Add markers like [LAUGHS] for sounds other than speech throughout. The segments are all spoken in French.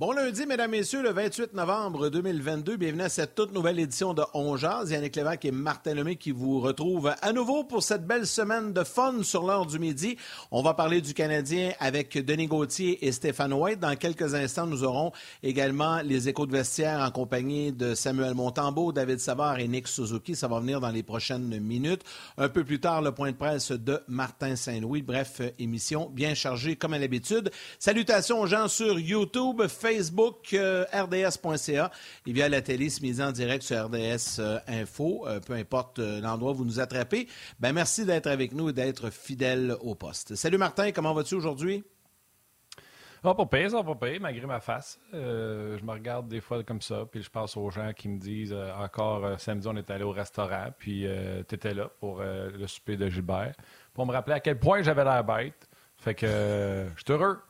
Bon lundi, mesdames, messieurs, le 28 novembre 2022. Bienvenue à cette toute nouvelle édition de On Jazz. Yannick Lévesque et Martin Lemay qui vous retrouvent à nouveau pour cette belle semaine de fun sur l'heure du midi. On va parler du Canadien avec Denis Gauthier et Stéphane White. Dans quelques instants, nous aurons également les échos de vestiaire en compagnie de Samuel Montambeau, David Savard et Nick Suzuki. Ça va venir dans les prochaines minutes. Un peu plus tard, le point de presse de Martin Saint-Louis. Bref, émission bien chargée comme à l'habitude. Salutations aux gens sur YouTube, Facebook, euh, rds.ca et via la télé, ce midi en direct sur RDS euh, Info, euh, peu importe l'endroit où vous nous attrapez. Ben, merci d'être avec nous et d'être fidèle au poste. Salut Martin, comment vas-tu aujourd'hui? Oh, pas pire, ça pas pire, malgré ma face. je me regarde des fois comme ça, puis je pense aux gens qui me disent encore samedi, on est allé au restaurant, puis tu étais là pour le souper de Gilbert, pour me rappeler à quel point j'avais l'air bête. Fait que je suis heureux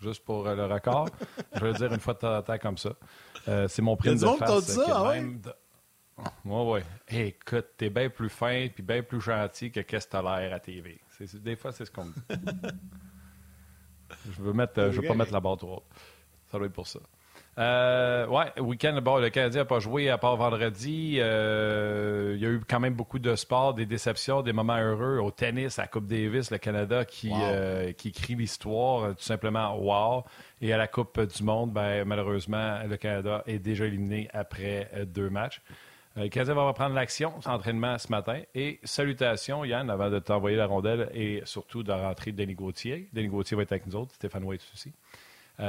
juste pour euh, le record. [LAUGHS] je veux dire une fois de temps en temps comme ça. Euh, c'est mon prix de face. ça, ah même ouais, écoute, t'es bien plus fin puis bien plus gentil que qu'est-ce que t'as l'air à TV. des fois, c'est ce qu'on me dit. [LAUGHS] je veux mettre, euh, je veux pas mettre la barre trop Ça doit être pour ça. Euh, ouais, week-end, bon, le Canadien n'a pas joué à part vendredi. Euh, il y a eu quand même beaucoup de sport, des déceptions, des moments heureux. Au tennis, à la Coupe Davis, le Canada qui, euh, qui écrit l'histoire, tout simplement wow. Et à la Coupe du Monde, ben, malheureusement, le Canada est déjà éliminé après deux matchs. le Canadien va reprendre l'action, entraînement ce matin. Et salutations, Yann, avant de t'envoyer la rondelle et surtout de rentrer Denis Gauthier. Denis Gauthier va être avec nous autres, Stéphane White aussi.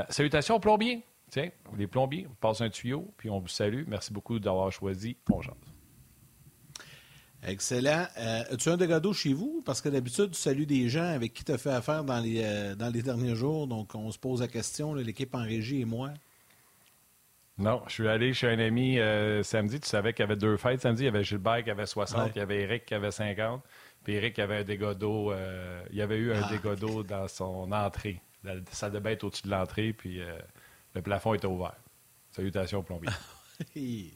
salutations au plombier. Tiens, les plombiers, on passe un tuyau, puis on vous salue. Merci beaucoup d'avoir choisi Pongeance. Excellent. Euh, as-tu un dégât chez vous? Parce que d'habitude, tu salues des gens avec qui tu as fait affaire dans les, euh, dans les derniers jours. Donc, on se pose la question, l'équipe en régie et moi. Non, je suis allé chez un ami euh, samedi. Tu savais qu'il y avait deux fêtes. Samedi, il y avait Gilbert qui avait 60, il y avait Eric qui avait 50. Puis Eric avait un dégât d'eau. il avait eu un ah, dégât d'eau dans son entrée. Ça devait être au-dessus de l'entrée. Puis le plafond était ouvert. Salutations, plombier. [LAUGHS] [LAUGHS] oui,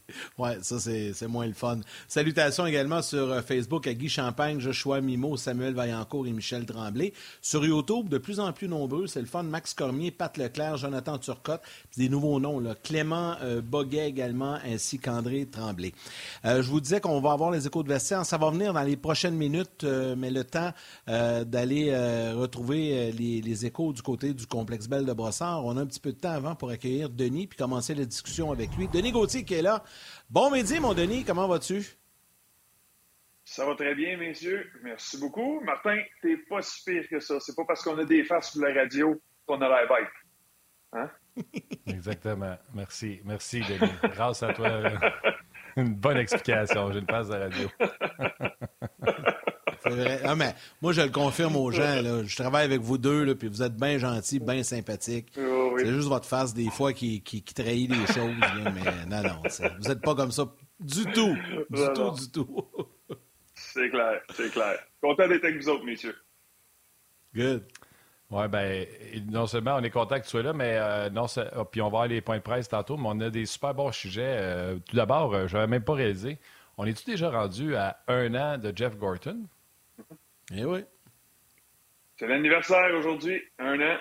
ça, c'est moins le fun. Salutations également sur euh, Facebook à Guy Champagne, Joshua Mimo, Samuel Vaillancourt et Michel Tremblay. Sur YouTube, de plus en plus nombreux, c'est le fun. Max Cormier, Pat Leclerc, Jonathan Turcotte, des nouveaux noms, là. Clément euh, Boguet également, ainsi qu'André Tremblay. Euh, je vous disais qu'on va avoir les échos de vestiaire. Ça va venir dans les prochaines minutes, mais le temps d'aller retrouver les, les, échos du côté du complexe Belle de Brossard. On a un petit peu de temps avant pour accueillir Denis puis commencer la discussion avec lui. Denis Gauthier, qui est là. Bon midi, mon Denis, comment vas-tu? Ça va très bien, messieurs. Merci beaucoup. Martin, t'es pas si pire que ça. C'est pas parce qu'on a des faces sur la radio qu'on a l'air bête. Hein? [LAUGHS] Exactement. Merci. Merci, Denis. Grâce à toi, [LAUGHS] une bonne explication. J'ai une face de [LAUGHS] Ah, mais moi, je le confirme aux gens. Là. Je travaille avec vous deux, là, puis vous êtes bien gentils, bien sympathiques. C'est juste votre face, des fois, qui, qui, trahit les choses. mais non, non, vous n'êtes pas comme ça du tout. Du tout, du tout. c'est clair, c'est clair. Content d'être avec vous autres, messieurs. Good. Oui, ben non seulement on est content que tu sois là, mais euh, non, oh, puis on va avoir les points de presse tantôt, mais on a des super bons sujets. Euh, tout d'abord, euh, je n'avais même pas réalisé. On est-tu déjà rendu à un an de Jeff Gorton? Eh oui. C'est l'anniversaire aujourd'hui, un an.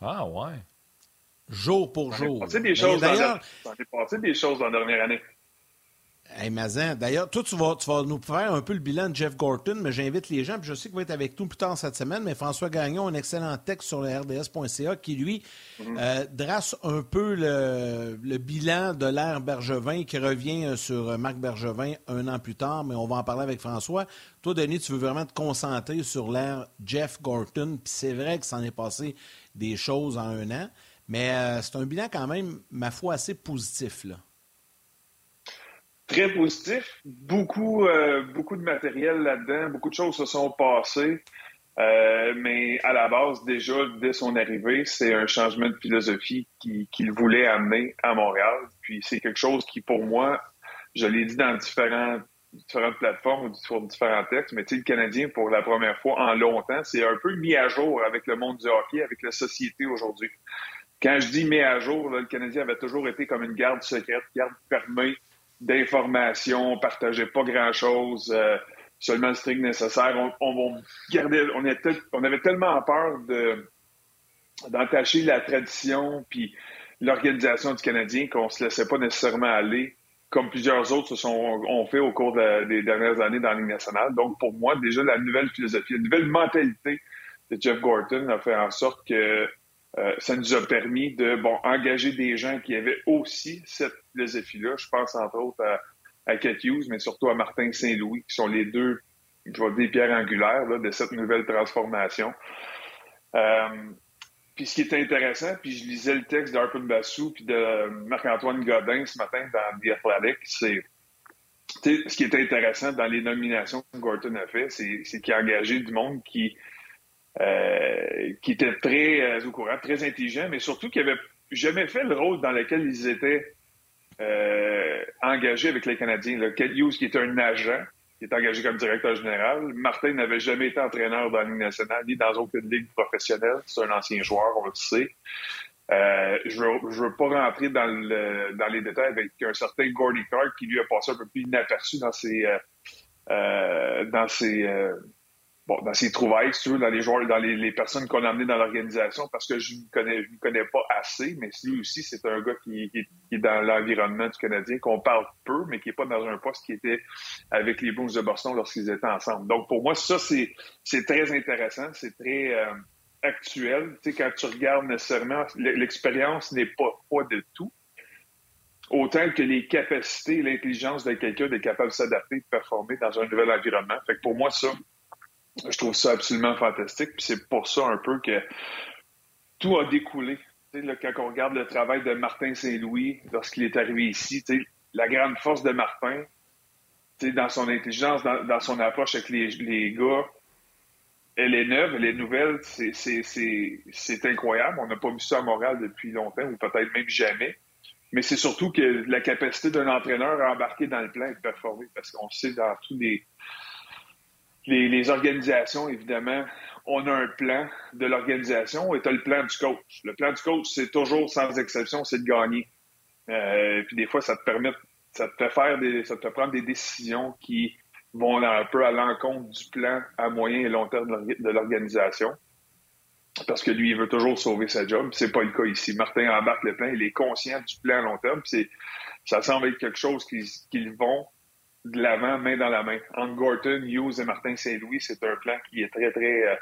Ah ouais. Jour pour jour. des choses d'ailleurs. passé des choses dans la dernière année. Hey, d'ailleurs, toi, tu vas, tu vas nous faire un peu le bilan de Jeff Gorton, mais j'invite les gens, puis je sais qu'il va être avec nous plus tard cette semaine, mais François Gagnon, un excellent texte sur le RDS.ca qui, lui, euh, drasse un peu le, le bilan de l'ère Bergevin qui revient sur Marc Bergevin un an plus tard, mais on va en parler avec François. Toi, Denis, tu veux vraiment te concentrer sur l'ère Jeff Gorton, puis c'est vrai que ça en est passé des choses en un an, mais euh, c'est un bilan quand même, ma foi, assez positif, là très positif. Beaucoup, euh, beaucoup de matériel là-dedans. Beaucoup de choses se sont passées. Euh, mais à la base, déjà, dès son arrivée, c'est un changement de philosophie qu'il voulait amener à Montréal. Puis c'est quelque chose qui, pour moi, je l'ai dit dans différentes plateformes ou différents textes, mais le Canadien, pour la première fois en longtemps, c'est un peu mis à jour avec le monde du hockey, avec la société aujourd'hui. Quand je dis mis à jour, le Canadien avait toujours été comme une garde secrète, garde fermée, d'informations, on partageait pas grand-chose, euh, seulement le strict nécessaire. On, on, on, on, avait tellement peur de d'entacher la tradition puis l'organisation du Canadien qu'on se laissait pas nécessairement aller comme plusieurs autres se sont ont fait au cours des dernières années dans la Ligue nationale. Donc, pour moi, déjà, la nouvelle philosophie, la nouvelle mentalité de Jeff Gorton a fait en sorte que euh, ça nous a permis de bon engager des gens qui avaient aussi cette philosophie-là. Je pense entre autres à, à Hughes, mais surtout à Martin Saint-Louis, qui sont les deux, je vais dire, pierres angulaires de cette nouvelle transformation. Euh, puis ce qui est intéressant, puis je lisais le texte d'Arpin Bassou puis de Marc-Antoine Godin ce matin dans The Athletic, c'est ce qui est intéressant dans les nominations que Gorton a fait, c'est qu'il a engagé du monde qui euh, qui était très euh, au courant, très intelligent, mais surtout qui avait jamais fait le rôle dans lequel ils étaient euh, engagés avec les Canadiens. Là. Kent Hughes, qui est un agent, qui est engagé comme directeur général. Martin n'avait jamais été entraîneur dans la Ligue nationale ni dans aucune ligue professionnelle. C'est un ancien joueur, on le sait. Euh, je veux, je veux pas rentrer dans, le, dans les détails avec un certain Gordy Clark qui lui a passé un peu plus inaperçu dans ses euh dans ses euh, bon, dans ses trouvailles, si tu veux, dans les joueurs, dans les, personnes qu'on a amenées dans l'organisation, parce que je ne connais, je connais pas assez, mais lui aussi, c'est un gars qui, est dans l'environnement du Canadien, qu'on parle peu, mais qui n'est pas dans un poste qui était avec les Blues de Boston lorsqu'ils étaient ensemble. Donc, pour moi, ça, c'est, très intéressant, c'est très euh, actuel. Tu sais, quand tu regardes nécessairement, l'expérience n'est pas, pas de tout. Autant que les capacités, l'intelligence de quelqu'un d'être capable de s'adapter, de performer dans un nouvel environnement. Fait que pour moi, ça, je trouve ça absolument fantastique. Puis c'est pour ça un peu que tout a découlé. Quand on regarde le travail de Martin Saint-Louis lorsqu'il est arrivé ici, la grande force de Martin, dans son intelligence, dans, son approche avec les, les, gars, elle est neuve, elle est nouvelle, c'est incroyable. On n'a pas vu ça à Montréal depuis longtemps, ou peut-être même jamais. Mais c'est surtout que la capacité d'un entraîneur à embarquer dans le plan et de performer, parce qu'on sait dans tous les les, organisations, évidemment, on a un plan de l'organisation et tu as le plan du coach. Le plan du coach, c'est toujours, sans exception, c'est de gagner. Euh, puis des fois, ça te permet, ça te fait faire des, ça te fait prendre des décisions qui vont un peu à l'encontre du plan à moyen et long terme de l'organisation. Parce que lui, il veut toujours sauver sa job. C'est pas le cas ici. Martin embarque le plan, il est conscient du plan à long terme. C'est, ça semble être quelque chose qu'ils vont de l'avant, main dans la main. Entre Gorton, Hughes et Martin Saint-Louis, c'est un plan qui est très, très, euh,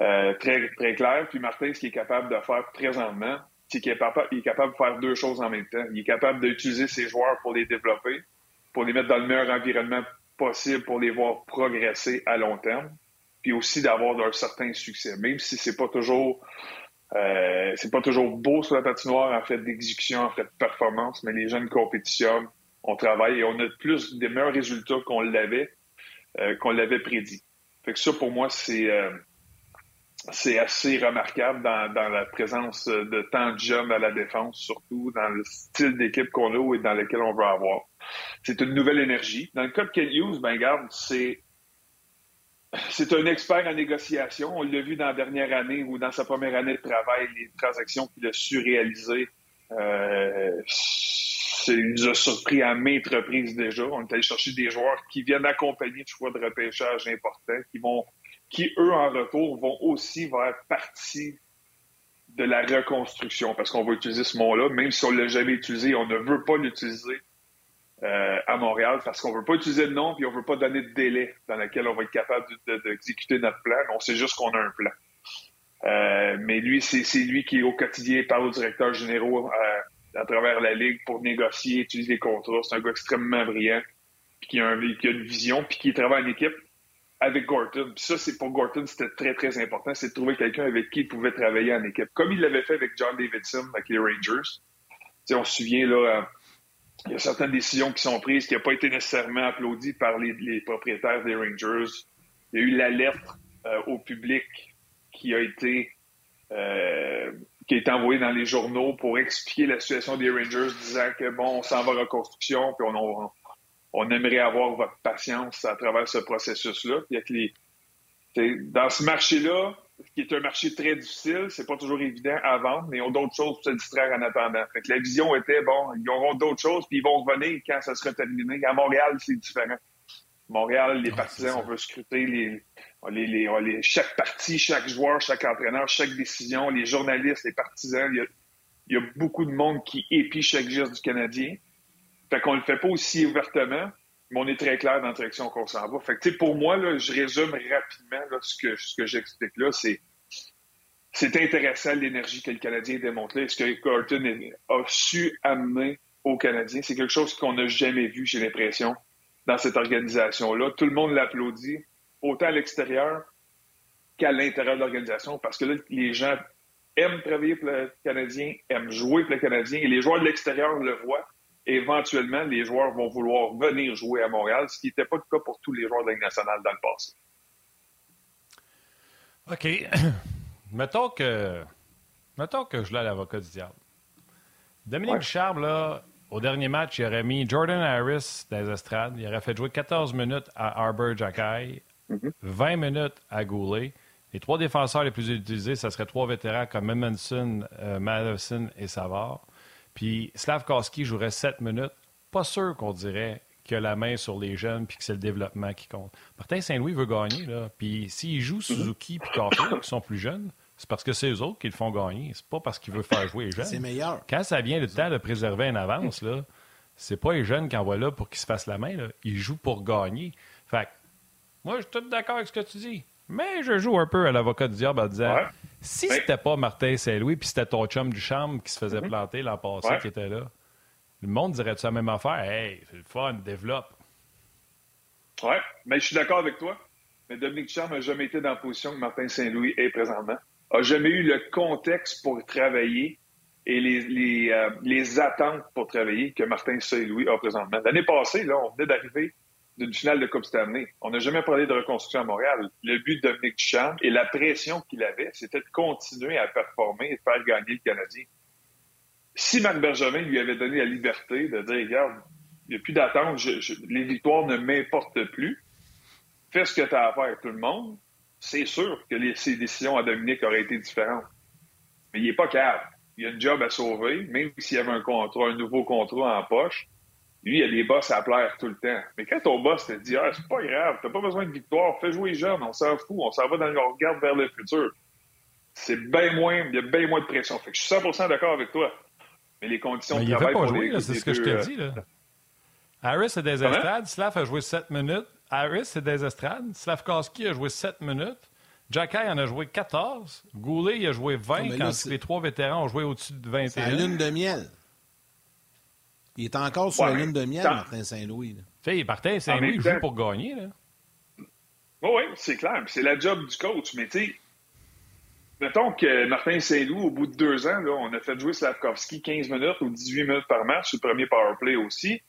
euh, très, très clair. Puis Martin, ce qu'il est capable de faire présentement, c'est qu'il est, capable de faire deux choses en même temps. Il est capable d'utiliser ses joueurs pour les développer, pour les mettre dans le meilleur environnement possible pour les voir progresser à long terme, puis aussi d'avoir un certain succès, même si c'est pas toujours euh, c'est pas toujours beau sur la patinoire en fait d'exécution, en fait de performance, mais les jeunes compétitionnent, on travaille et on a plus des meilleurs résultats qu'on l'avait euh, qu'on l'avait prédit. Fait que ça pour moi c'est euh, c'est assez remarquable dans, dans, la présence de tant de jeunes à la défense, surtout dans le style d'équipe qu'on a et dans lequel on veut avoir. C'est une nouvelle énergie. Dans le cas de Ken ben garde, c'est c'est un expert en négociation. On l'a vu dans la dernière année ou dans sa première année de travail, les transactions qu'il a su réaliser. Euh, il nous a surpris à maintes reprises déjà. On est allé chercher des joueurs qui viennent accompagner de choix de repêchage importants, qui vont, qui eux en retour vont aussi faire partie de la reconstruction, parce qu'on va utiliser ce mot-là, même si on l'a jamais utilisé, on ne veut pas l'utiliser euh, à Montréal, parce qu'on veut pas utiliser le nom, puis on veut pas donner de délai dans lequel on va être capable d'exécuter notre plan. On sait juste qu'on a un plan. Euh, mais lui, c'est lui qui, au quotidien, parle au directeur général euh, à travers la Ligue pour négocier, utiliser les contrats. C'est un gars extrêmement brillant, puis qui a, un, une vision, puis qui travaille en équipe avec Gorton. Puis ça, c'est pour Gorton, c'était très, très important, c'est de trouver quelqu'un avec qui il pouvait travailler en équipe. Comme il l'avait fait avec John Davidson, avec les Rangers. sais, on se souvient, là, euh, il y a certaines décisions qui sont prises qui n'ont pas été nécessairement applaudies par les, propriétaires des Rangers. Il y a eu la lettre euh, au public qui a été euh, qui a été envoyé dans les journaux pour expliquer la situation des Rangers, disant que bon, on s'en va en reconstruction, puis on, on, aimerait avoir votre patience à travers ce processus-là. Puis les, dans ce marché-là, qui est un marché très difficile, c'est pas toujours évident à vendre, mais ils ont d'autres choses pour se distraire en attendant. Fait que la vision était bon, ils auront d'autres choses, puis ils vont revenir quand ça sera terminé. À Montréal, c'est différent. Montréal, les partisans, on veut scruter les, les, chaque partie, chaque joueur, chaque entraîneur, chaque décision, les journalistes, les partisans. Il y a, beaucoup de monde qui épie chaque geste du Canadien. Fait qu'on le fait pas aussi ouvertement, mais on est très clair dans la direction qu'on s'en va. Fait que, pour moi, là, je résume rapidement ce que, ce que j'explique là, c'est c'est intéressant l'énergie que le Canadien démontre là. Ce que Carlton a su amener aux Canadiens, c'est quelque chose qu'on n'a jamais vu, j'ai l'impression, dans cette organisation-là. Tout le monde l'applaudit, autant à l'extérieur qu'à l'intérieur de l'organisation, parce que là, les gens aiment travailler pour le Canadien, aiment jouer pour le Canadien, et les joueurs de l'extérieur le voient. éventuellement, les joueurs vont vouloir venir jouer à Montréal, ce qui n'était pas le cas pour tous les joueurs de la Ligue nationale dans le passé. OK. [COUGHS] mettons que. Mettons que je l'ai à l'avocat du diable. Dominique Charles, là, au dernier match, il aurait mis Jordan Harris dans les estrades. Il aurait fait jouer 14 minutes à Arbor Jacky, 20 minutes à Goulet. Les trois défenseurs les plus utilisés, ce serait trois vétérans comme Edmondson, euh, Madison et Savard. Puis Slavkowski jouerait 7 minutes. Pas sûr qu'on dirait qu'il a la main sur les jeunes puis que c'est le développement qui compte. Martin Saint-Louis veut gagner. Là. Puis s'il joue Suzuki puis Carter, qui sont plus jeunes, c'est parce que c'est eux autres qui le font gagner. C'est pas parce qu'il veut faire jouer les jeunes. C'est meilleur. Quand ça vient le temps de préserver une avance, là, c'est pas les jeunes qui envoient là pour qu'ils se fassent la main. Là. Ils jouent pour gagner. Fait moi, je suis tout d'accord avec ce que tu dis. Mais je joue un peu à l'avocat du diable en disant si c'était pas Martin Saint-Louis puis c'était ton chum du chambre qui se faisait mm-hmm. planter l'an passé qui était là, le monde dirait-tu la même affaire? Hey, c'est le fun, développe. Ouais, mais je suis d'accord avec toi. Mais Dominique Charme n'a jamais été dans la position que Martin Saint-Louis est présentement a jamais eu le contexte pour travailler et les, les, euh, les attentes pour travailler que Martin Saint-Louis a présentement. L'année passée, là, on venait d'arriver d'une finale de Coupe Stanley. On n'a jamais parlé de reconstruction à Montréal. Le but de Dominique Duchamp et la pression qu'il avait, c'était de continuer à performer et de faire gagner le Canadien. Si Marc Bergevin lui avait donné la liberté de dire, regarde, il n'y a plus d'attente, les victoires ne m'importent plus, fais ce que tu as à faire tout le monde, c'est sûr que les, ses décisions à Dominique auraient été différentes. Mais il n'est pas capable. Il a un job à sauver, même s'il y avait un contrat, un nouveau contrat en poche. Lui, il a des boss à plaire tout le temps. Mais quand ton boss te dit Ah, c'est pas grave, t'as pas besoin de victoire, fais jouer les jeunes, on s'en fout, on s'en va dans le regard vers le futur. C'est bien moins, il y a bien moins de pression. Fait que je suis 100% d'accord avec toi. Mais les conditions de travail. Il pas jouer, c'est ce que je te dis. Là. Harris est des estrades, Slav a joué 7 minutes. Harris, c'est des estrades. Slavkowski a joué 7 minutes. Jacky en a joué 14. Goulet, il a joué 20 quand les trois vétérans ont joué au-dessus de 21. C'est la lune de miel. Il est encore sur la lune de miel, Martin Saint-Louis. Martin Saint-Louis joue pour gagner. Là. oui, c'est clair. C'est la job du coach. Mais tu sais, mettons que Martin Saint-Louis, au bout de deux ans, là, on a fait jouer Slavkovski 15 minutes ou 18 minutes par match, le premier power play aussi.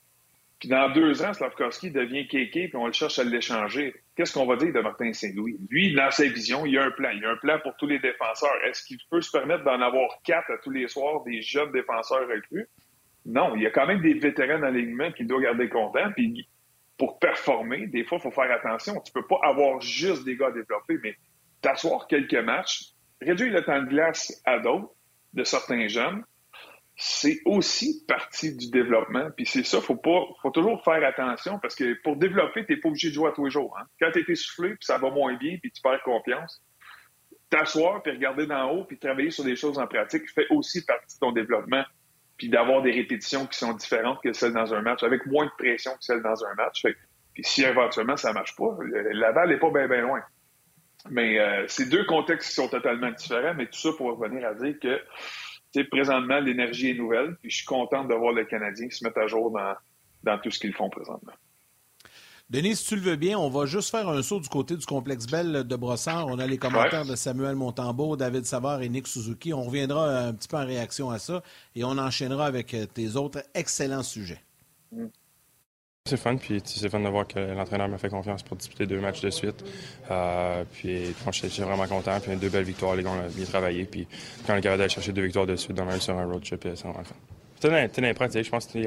Puis dans deux ans, Slavkovski devient kéké, puis on le cherche à l'échanger. Qu'est-ce qu'on va dire de Martin Saint-Louis? Lui, dans sa vision, il y a un plan. Il y a un plan pour tous les défenseurs. Est-ce qu'il peut se permettre d'en avoir quatre à tous les soirs, des jeunes défenseurs recrues? Non, il y a quand même des vétérans dans l'alignement qu'il doit garder content. Puis pour performer, des fois, il faut faire attention. Tu peux pas avoir juste des gars développés, mais t'asseoir quelques matchs, réduire le temps de glace à d'autres, de certains jeunes, c'est aussi partie du développement. Puis c'est ça, faut faut toujours faire attention parce que pour développer, tu n'es pas obligé de jouer à tous les jours. Hein. Quand tu es essoufflé, puis ça va moins bien, puis tu perds confiance, t'asseoir, puis regarder d'en haut, puis travailler sur des choses en pratique fait aussi partie de ton développement. Puis d'avoir des répétitions qui sont différentes que celles dans un match, avec moins de pression que celles dans un match. puis si éventuellement ça marche pas, la balle n'est pas bien bien loin. Mais euh, c'est deux contextes qui sont totalement différents, mais tout ça pour revenir à dire que présentement, l'énergie est nouvelle, puis je suis content de voir les Canadiens se mettre à jour dans, dans tout ce qu'ils font présentement. Denis, si tu le veux bien, on va juste faire un saut du côté du complexe Bell de Brossard. On a les commentaires de Samuel Montembeau, David Savard et Nick Suzuki. On reviendra un petit peu en réaction à ça et on enchaînera avec tes autres excellents sujets. Mm. C'est fun, puis c'est fun de voir que l'entraîneur m'a fait confiance pour disputer deux matchs de suite. Euh, puis je suis vraiment content. Puis deux belles victoires, les gars ont bien travaillé. Puis quand on est capable d'aller chercher deux victoires de suite dans sur un road trip, c'est vraiment fun. C'est une pratique. Je pense que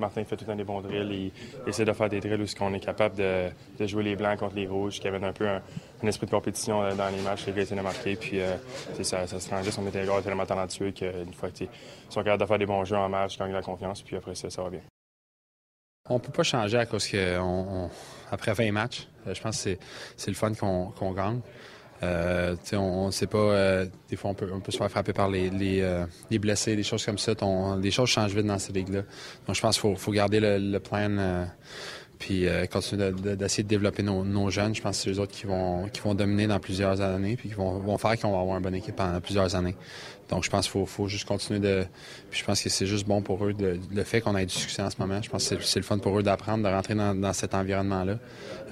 Martin fait tout un des bons drills. Il, essaie de faire des drills où on est capable de, jouer les blancs contre les rouges, qui amène un peu un, esprit de compétition euh, dans les matchs. Les gars essaient de marquer. Puis euh, ça, se rend juste. On est gars tellement talentueux qu'une fois qu'ils sont capables de faire des bons jeux en match, gagnent la confiance. Puis après ça, ça va bien. On peut pas changer à cause que après 20 matchs. je pense que c'est le fun qu'on gagne. On ne sait pas, des fois on peut, on peut se faire frapper par les, les, blessés, des choses comme ça. les choses changent vite dans ces ligues-là. Donc je pense qu'il faut, faut, garder le, le plan puis euh, continuer d'essayer de, développer nos, jeunes. Je pense que c'est eux autres qui vont, qui vont dominer dans plusieurs années, puis qui vont, vont faire qu'on va avoir une bonne équipe pendant plusieurs années. Donc, je pense qu'il faut, faut, juste continuer de. Puis je pense que c'est juste bon pour eux de, le fait qu'on ait du succès en ce moment. Je pense que c'est le fun pour eux d'apprendre, de rentrer dans, cet environnement-là.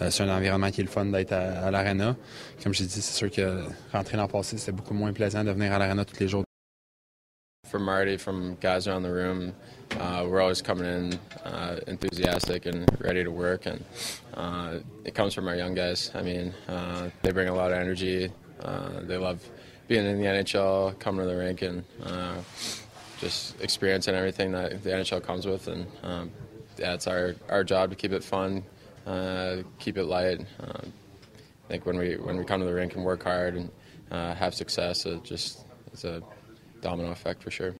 Euh, c'est un environnement qui est le fun d'être à, à l'arena. Comme j'ai dit, c'est sûr que rentrer dans le passé, c'est beaucoup moins plaisant de venir à l'arena tous les jours. From Marty, from guys around the room. Uh, we're always coming in uh, enthusiastic and ready to work, and uh, it comes from our young guys. I mean, uh, they bring a lot of energy. Uh, they love being in the NHL, coming to the rink, and uh, just experiencing everything that the NHL comes with. And um, yeah, it's our, our job to keep it fun, keep it light. Um, I think when we when we come to the rink and work hard and have success, it just it's a domino effect for sure.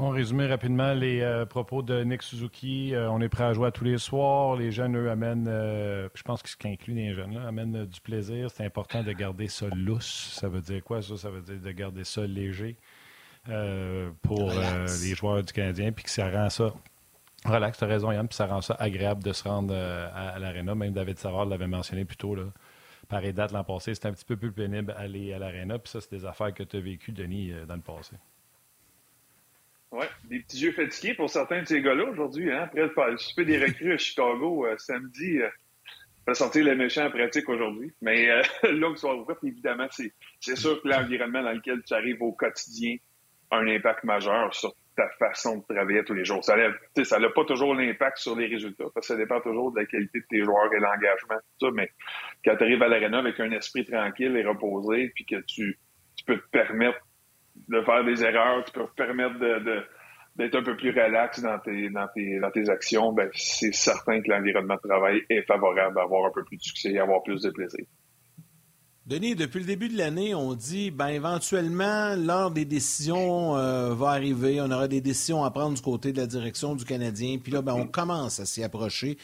On résume rapidement les euh, propos de Nick Suzuki. Euh, on est prêt à jouer à tous les soirs. Les jeunes, eux, amènent, euh, je pense que ce qui inclut les jeunes, là, amènent du plaisir. C'est important de garder ça lousse. Ça veut dire quoi, ça? Ça veut dire de garder ça léger pour les joueurs du Canadien, puis que ça rend ça. Relax, tu as raison, Yann, puis ça rend ça agréable de se rendre à, à l'aréna. Même David Savard l'avait mentionné plus tôt. Là pareille date l'an passé, c'était un petit peu plus pénible aller à l'aréna. Puis ça, c'est des affaires que tu as vécues, Denis, euh, dans le passé. Oui, des petits yeux fatigués pour certains de ces gars-là aujourd'hui. Hein? Après le souper des recrues à Chicago euh, samedi, euh, va sortir les méchants en pratique aujourd'hui. Mais euh, [LAUGHS] là, soit ouvert, évidemment, c'est sûr que l'environnement dans lequel tu arrives au quotidien a un impact majeur sur ta façon de travailler tous les jours. Ça n'a pas toujours l'impact sur les résultats, parce que ça dépend toujours de la qualité de tes joueurs et l'engagement, tout ça, mais quand tu arrives à l'aréna avec un esprit tranquille et reposé, puis que tu, peux te permettre de faire des erreurs, tu peux te permettre d'être un peu plus relax dans tes, dans tes, dans tes actions, ben, c'est certain que l'environnement de travail est favorable à avoir un peu plus de succès et avoir plus de plaisir. Denis, depuis le début de l'année, on dit ben éventuellement, l'heure des décisions euh, va arriver. On aura des décisions à prendre du côté de la direction du Canadien. Puis là, ben, on commence à s'y approcher.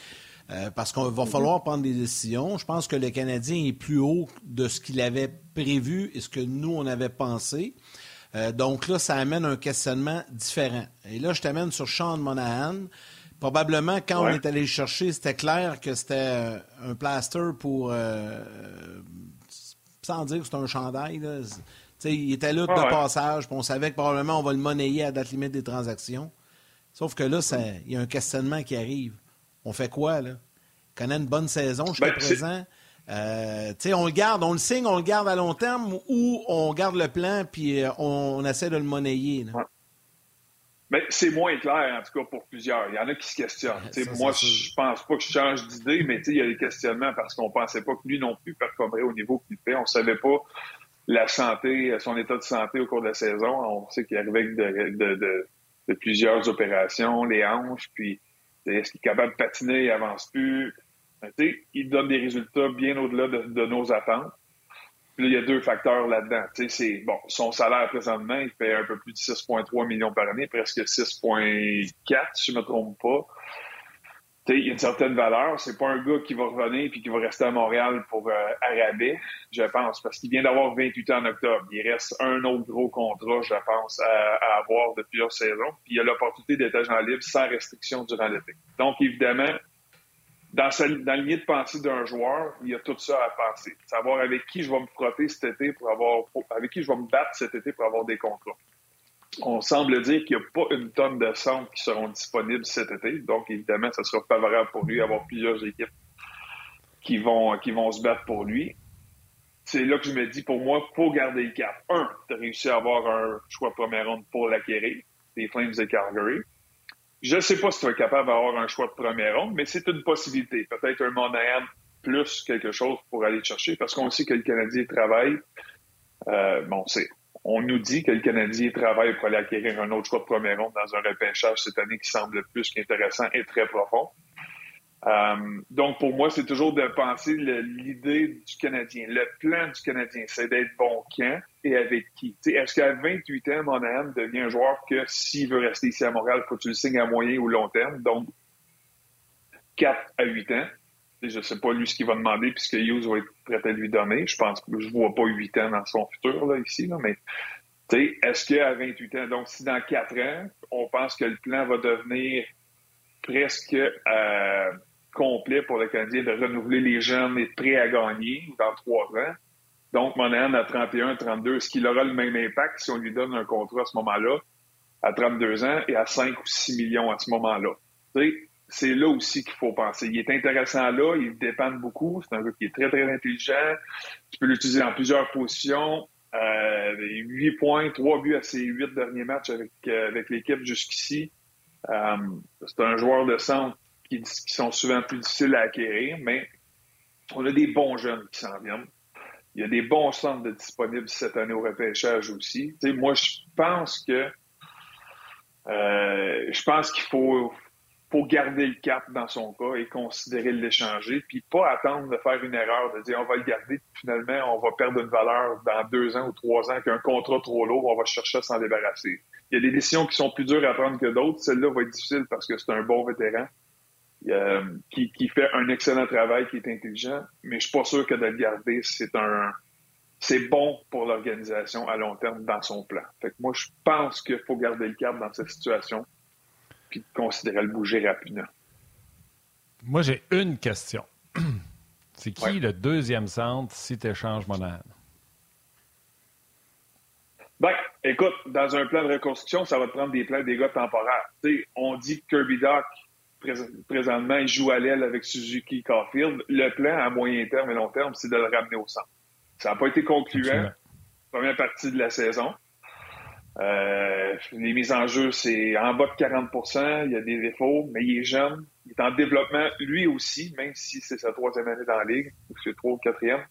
Euh, parce qu'on va falloir prendre des décisions. Je pense que le Canadien est plus haut de ce qu'il avait prévu et ce que nous, on avait pensé. Euh, donc là, ça amène un questionnement différent. Et là, je t'amène sur Sean Monahan. Probablement, quand on est allé le chercher, c'était clair que c'était un plaster pour sans dire que c'est un chandail. il était là de passage, puis on savait que probablement on va le monnayer à date limite des transactions. Sauf que là, il y a un questionnement qui arrive. On fait quoi, là? On connaît une bonne saison jusqu'à ben, présent. Euh, on le garde, on le signe, on le garde à long terme ou on garde le plan puis euh, on, essaie de le monnayer. Ben, c'est moins clair, en tout cas, pour plusieurs. Il y en a qui se questionnent. moi, je pense pas que je change d'idée, mais il y a des questionnements parce qu'on pensait pas que lui non plus performerait au niveau qu'il fait. On savait pas la santé, son état de santé au cours de la saison. On sait qu'il arrivait avec de, plusieurs opérations, les hanches, puis est-ce qu'il est capable de patiner, il avance plus. Ben, il donne des résultats bien au-delà de nos attentes. Là, il y a deux facteurs là-dedans. C'est bon, son salaire présentement, il fait un peu plus de 6,3 millions par année, presque 6,4 si je me trompe pas. Il y a une certaine valeur. C'est pas un gars qui va revenir puis qui va rester à Montréal pour euh, Arabais, je pense, parce qu'il vient d'avoir 28 ans en octobre. Il reste un autre gros contrat, je pense, à, avoir de plusieurs saisons. Puis il a l'opportunité d'être agent libre sans restriction durant l'été. Donc, évidemment, dans, dans le milieu de pensée d'un joueur, il y a tout ça à penser. Savoir avec qui je vais me frotter cet été pour avoir, avec qui je vais me battre cet été pour avoir des contrats. On semble dire qu'il n'y a pas une tonne de centres qui seront disponibles cet été. Donc, évidemment, ça sera favorable pour lui d'avoir plusieurs équipes qui vont, qui vont se battre pour lui. C'est là que je me dis, pour moi, pour garder le cap. Un, tu as réussi à avoir un choix première ronde pour l'acquérir, les Flames de Calgary. Je ne sais pas si tu es capable d'avoir un choix de première ronde, mais c'est une possibilité. Peut-être un Monahan plus quelque chose pour aller chercher, parce qu'on sait que le Canadien travaille. Euh, bon, c'est, on nous dit que le Canadien travaille pour aller acquérir un autre choix de première ronde dans un repêchage cette année qui semble plus qu'intéressant et très profond. Euh, donc, pour moi, c'est toujours de penser l'idée du Canadien. Le plan du Canadien, c'est d'être bon quand? Et avec qui? Est-ce qu'à 28 ans, Monahan devient un joueur que s'il veut rester ici à Montréal, faut que tu le signes à moyen ou long terme? Donc, 4 à 8 ans. Je ne sais pas lui ce qu'il va demander puisque Hughes va être prêt à lui donner. Je pense que je ne vois pas 8 ans dans son futur là, ici, là, mais est-ce qu'à 28 ans, donc si dans 4 ans, on pense que le plan va devenir presque euh, complet pour le Canadien de renouveler les jeunes et prêt à gagner dans 3 ans, donc Monahan à 31, 32, est-ce qu'il aura le même impact si on lui donne un contrat à ce moment-là, à 32 ans et à 5 ou 6 millions à ce moment-là? c'est là aussi qu'il faut penser. Il est intéressant là, il dépend beaucoup. C'est un gars qui est très, très intelligent. Tu peux l'utiliser dans plusieurs positions. Euh, 8 points, 3 buts à ses 8 derniers matchs avec, euh, avec l'équipe jusqu'ici. Euh, c'est un joueur de centre qui, qui, sont souvent plus difficiles à acquérir, mais on a des bons jeunes qui s'en viennent. Il y a des bons centres de disponibles cette année au repêchage aussi. moi, je pense que euh, je pense qu'il faut, garder le cap dans son cas et considérer l'échanger, puis pas attendre de faire une erreur, de dire on va le garder, puis finalement on va perdre une valeur dans deux ans ou trois ans, qu'un contrat trop lourd, on va chercher à s'en débarrasser. Il y a des décisions qui sont plus dures à prendre que d'autres. Celle-là va être difficile parce que c'est un bon vétéran euh, qui, qui, fait un excellent travail, qui est intelligent, mais je suis pas sûr que de le garder, c'est un c'est bon pour l'organisation à long terme dans son plan. Fait que moi, je pense qu'il faut garder le cap dans cette situation puis considérer le bouger rapidement. Moi, j'ai une question. [CLEARS THROAT] C'est qui le deuxième centre si tu échanges Monahan? Ben, écoute, dans un plan de reconstruction, ça va te prendre des plans des gars temporaires. on dit que Kirby Doc, présentement, il joue à l'aile avec Suzuki Caulfield. Le plan à moyen terme et long terme, c'est de le ramener au centre. Ça n'a pas été concluant. Première partie de la saison. Euh, les mises en jeu, c'est en bas de 40% Il y a des défauts, mais il est jeune. Il est en développement, lui aussi, même si c'est sa troisième année dans la Ligue, ou c'est trois ou quatrième.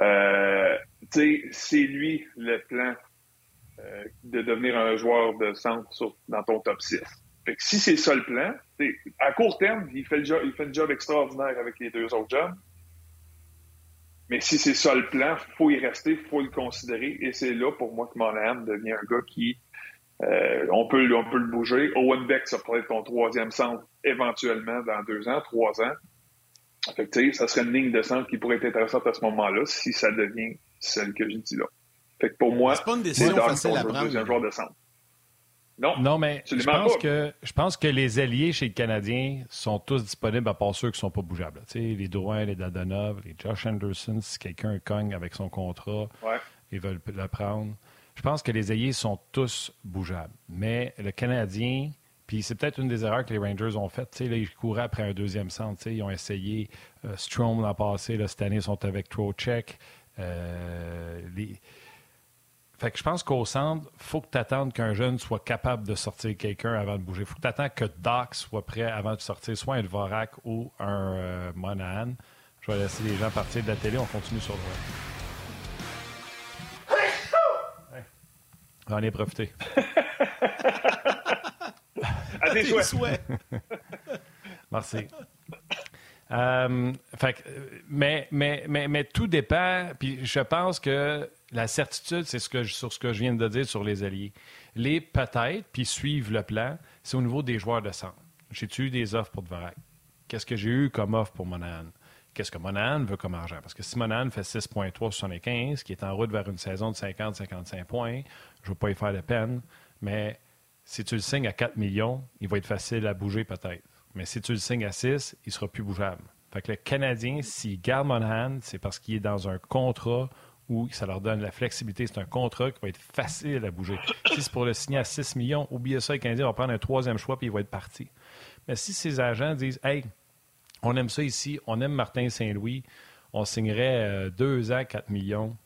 Euh, c'est lui le plan euh, de devenir un joueur de centre dans ton top 6. Fait que si c'est ça le plan, à court terme, il fait, le job, il fait le job extraordinaire avec les deux autres jobs. Mais si c'est ça le plan, faut y rester, faut le considérer. Et c'est là, pour moi, que Monahan devient un gars qui, euh, on, peut, on peut le bouger. Owen Beck, ça pourrait être ton troisième centre éventuellement dans deux ans, trois ans. Fait que, ça serait une ligne de centre qui pourrait être intéressante à ce moment-là si ça devient celle que j'ai dit là. Fait que pour moi, c'est pas une décision facile à prendre. un joueur de centre. Non, non mais je pense, que, je pense que les alliés chez le Canadien sont tous disponibles à part ceux qui ne sont pas bougeables. les Drouin, les Dadonov, les Josh Anderson, si quelqu'un cogne avec son contrat, ils veulent le prendre. Je pense que les alliés sont tous bougeables. Mais le Canadien, puis c'est peut-être une des erreurs que les Rangers ont faites. Là, ils couraient après un deuxième centre. Ils ont essayé euh, Strom l'an passé. Là, cette année, ils sont avec Trocheck. Euh, les fait que je pense qu'au centre, il faut que tu attendes qu'un jeune soit capable de sortir quelqu'un avant de bouger. Il faut que tu attendes que Doc soit prêt avant de sortir soit un Dvorak ou un euh, Monahan. Je vais laisser les gens partir de la télé. On continue sur le web. J'en ai profité. à tes souhaits. Merci. Euh, fait, mais, mais, mais, mais tout dépend. Puis je pense que la certitude, c'est ce que sur ce que je viens de dire sur les alliés. Les peut-être, puis suivre le plan, c'est au niveau des joueurs de centre. J'ai-tu eu des offres pour Dvorak? Qu'est-ce que j'ai eu comme offre pour Monahan? Qu'est-ce que Monahan veut comme argent? Parce que si Monahan fait 6,375, qui est en route vers une saison de 50-55 points, je ne veux pas y faire de peine, mais si tu le signes à 4 millions, il va être facile à bouger peut-être. Mais si tu le signes à 6, il sera plus bougeable. Fait que le Canadien, s'il garde Monahan, c'est parce qu'il est dans un contrat où ça leur donne la flexibilité. C'est un contrat qui va être facile à bouger. si c'est pour le signer à 6 millions, oubliez ça, le Canadien va prendre un troisième choix puis il va être parti. Mais si ces agents disent Hey, on aime ça ici, on aime Martin Saint-Louis, on signerait 2 euh, ans, 4 millions,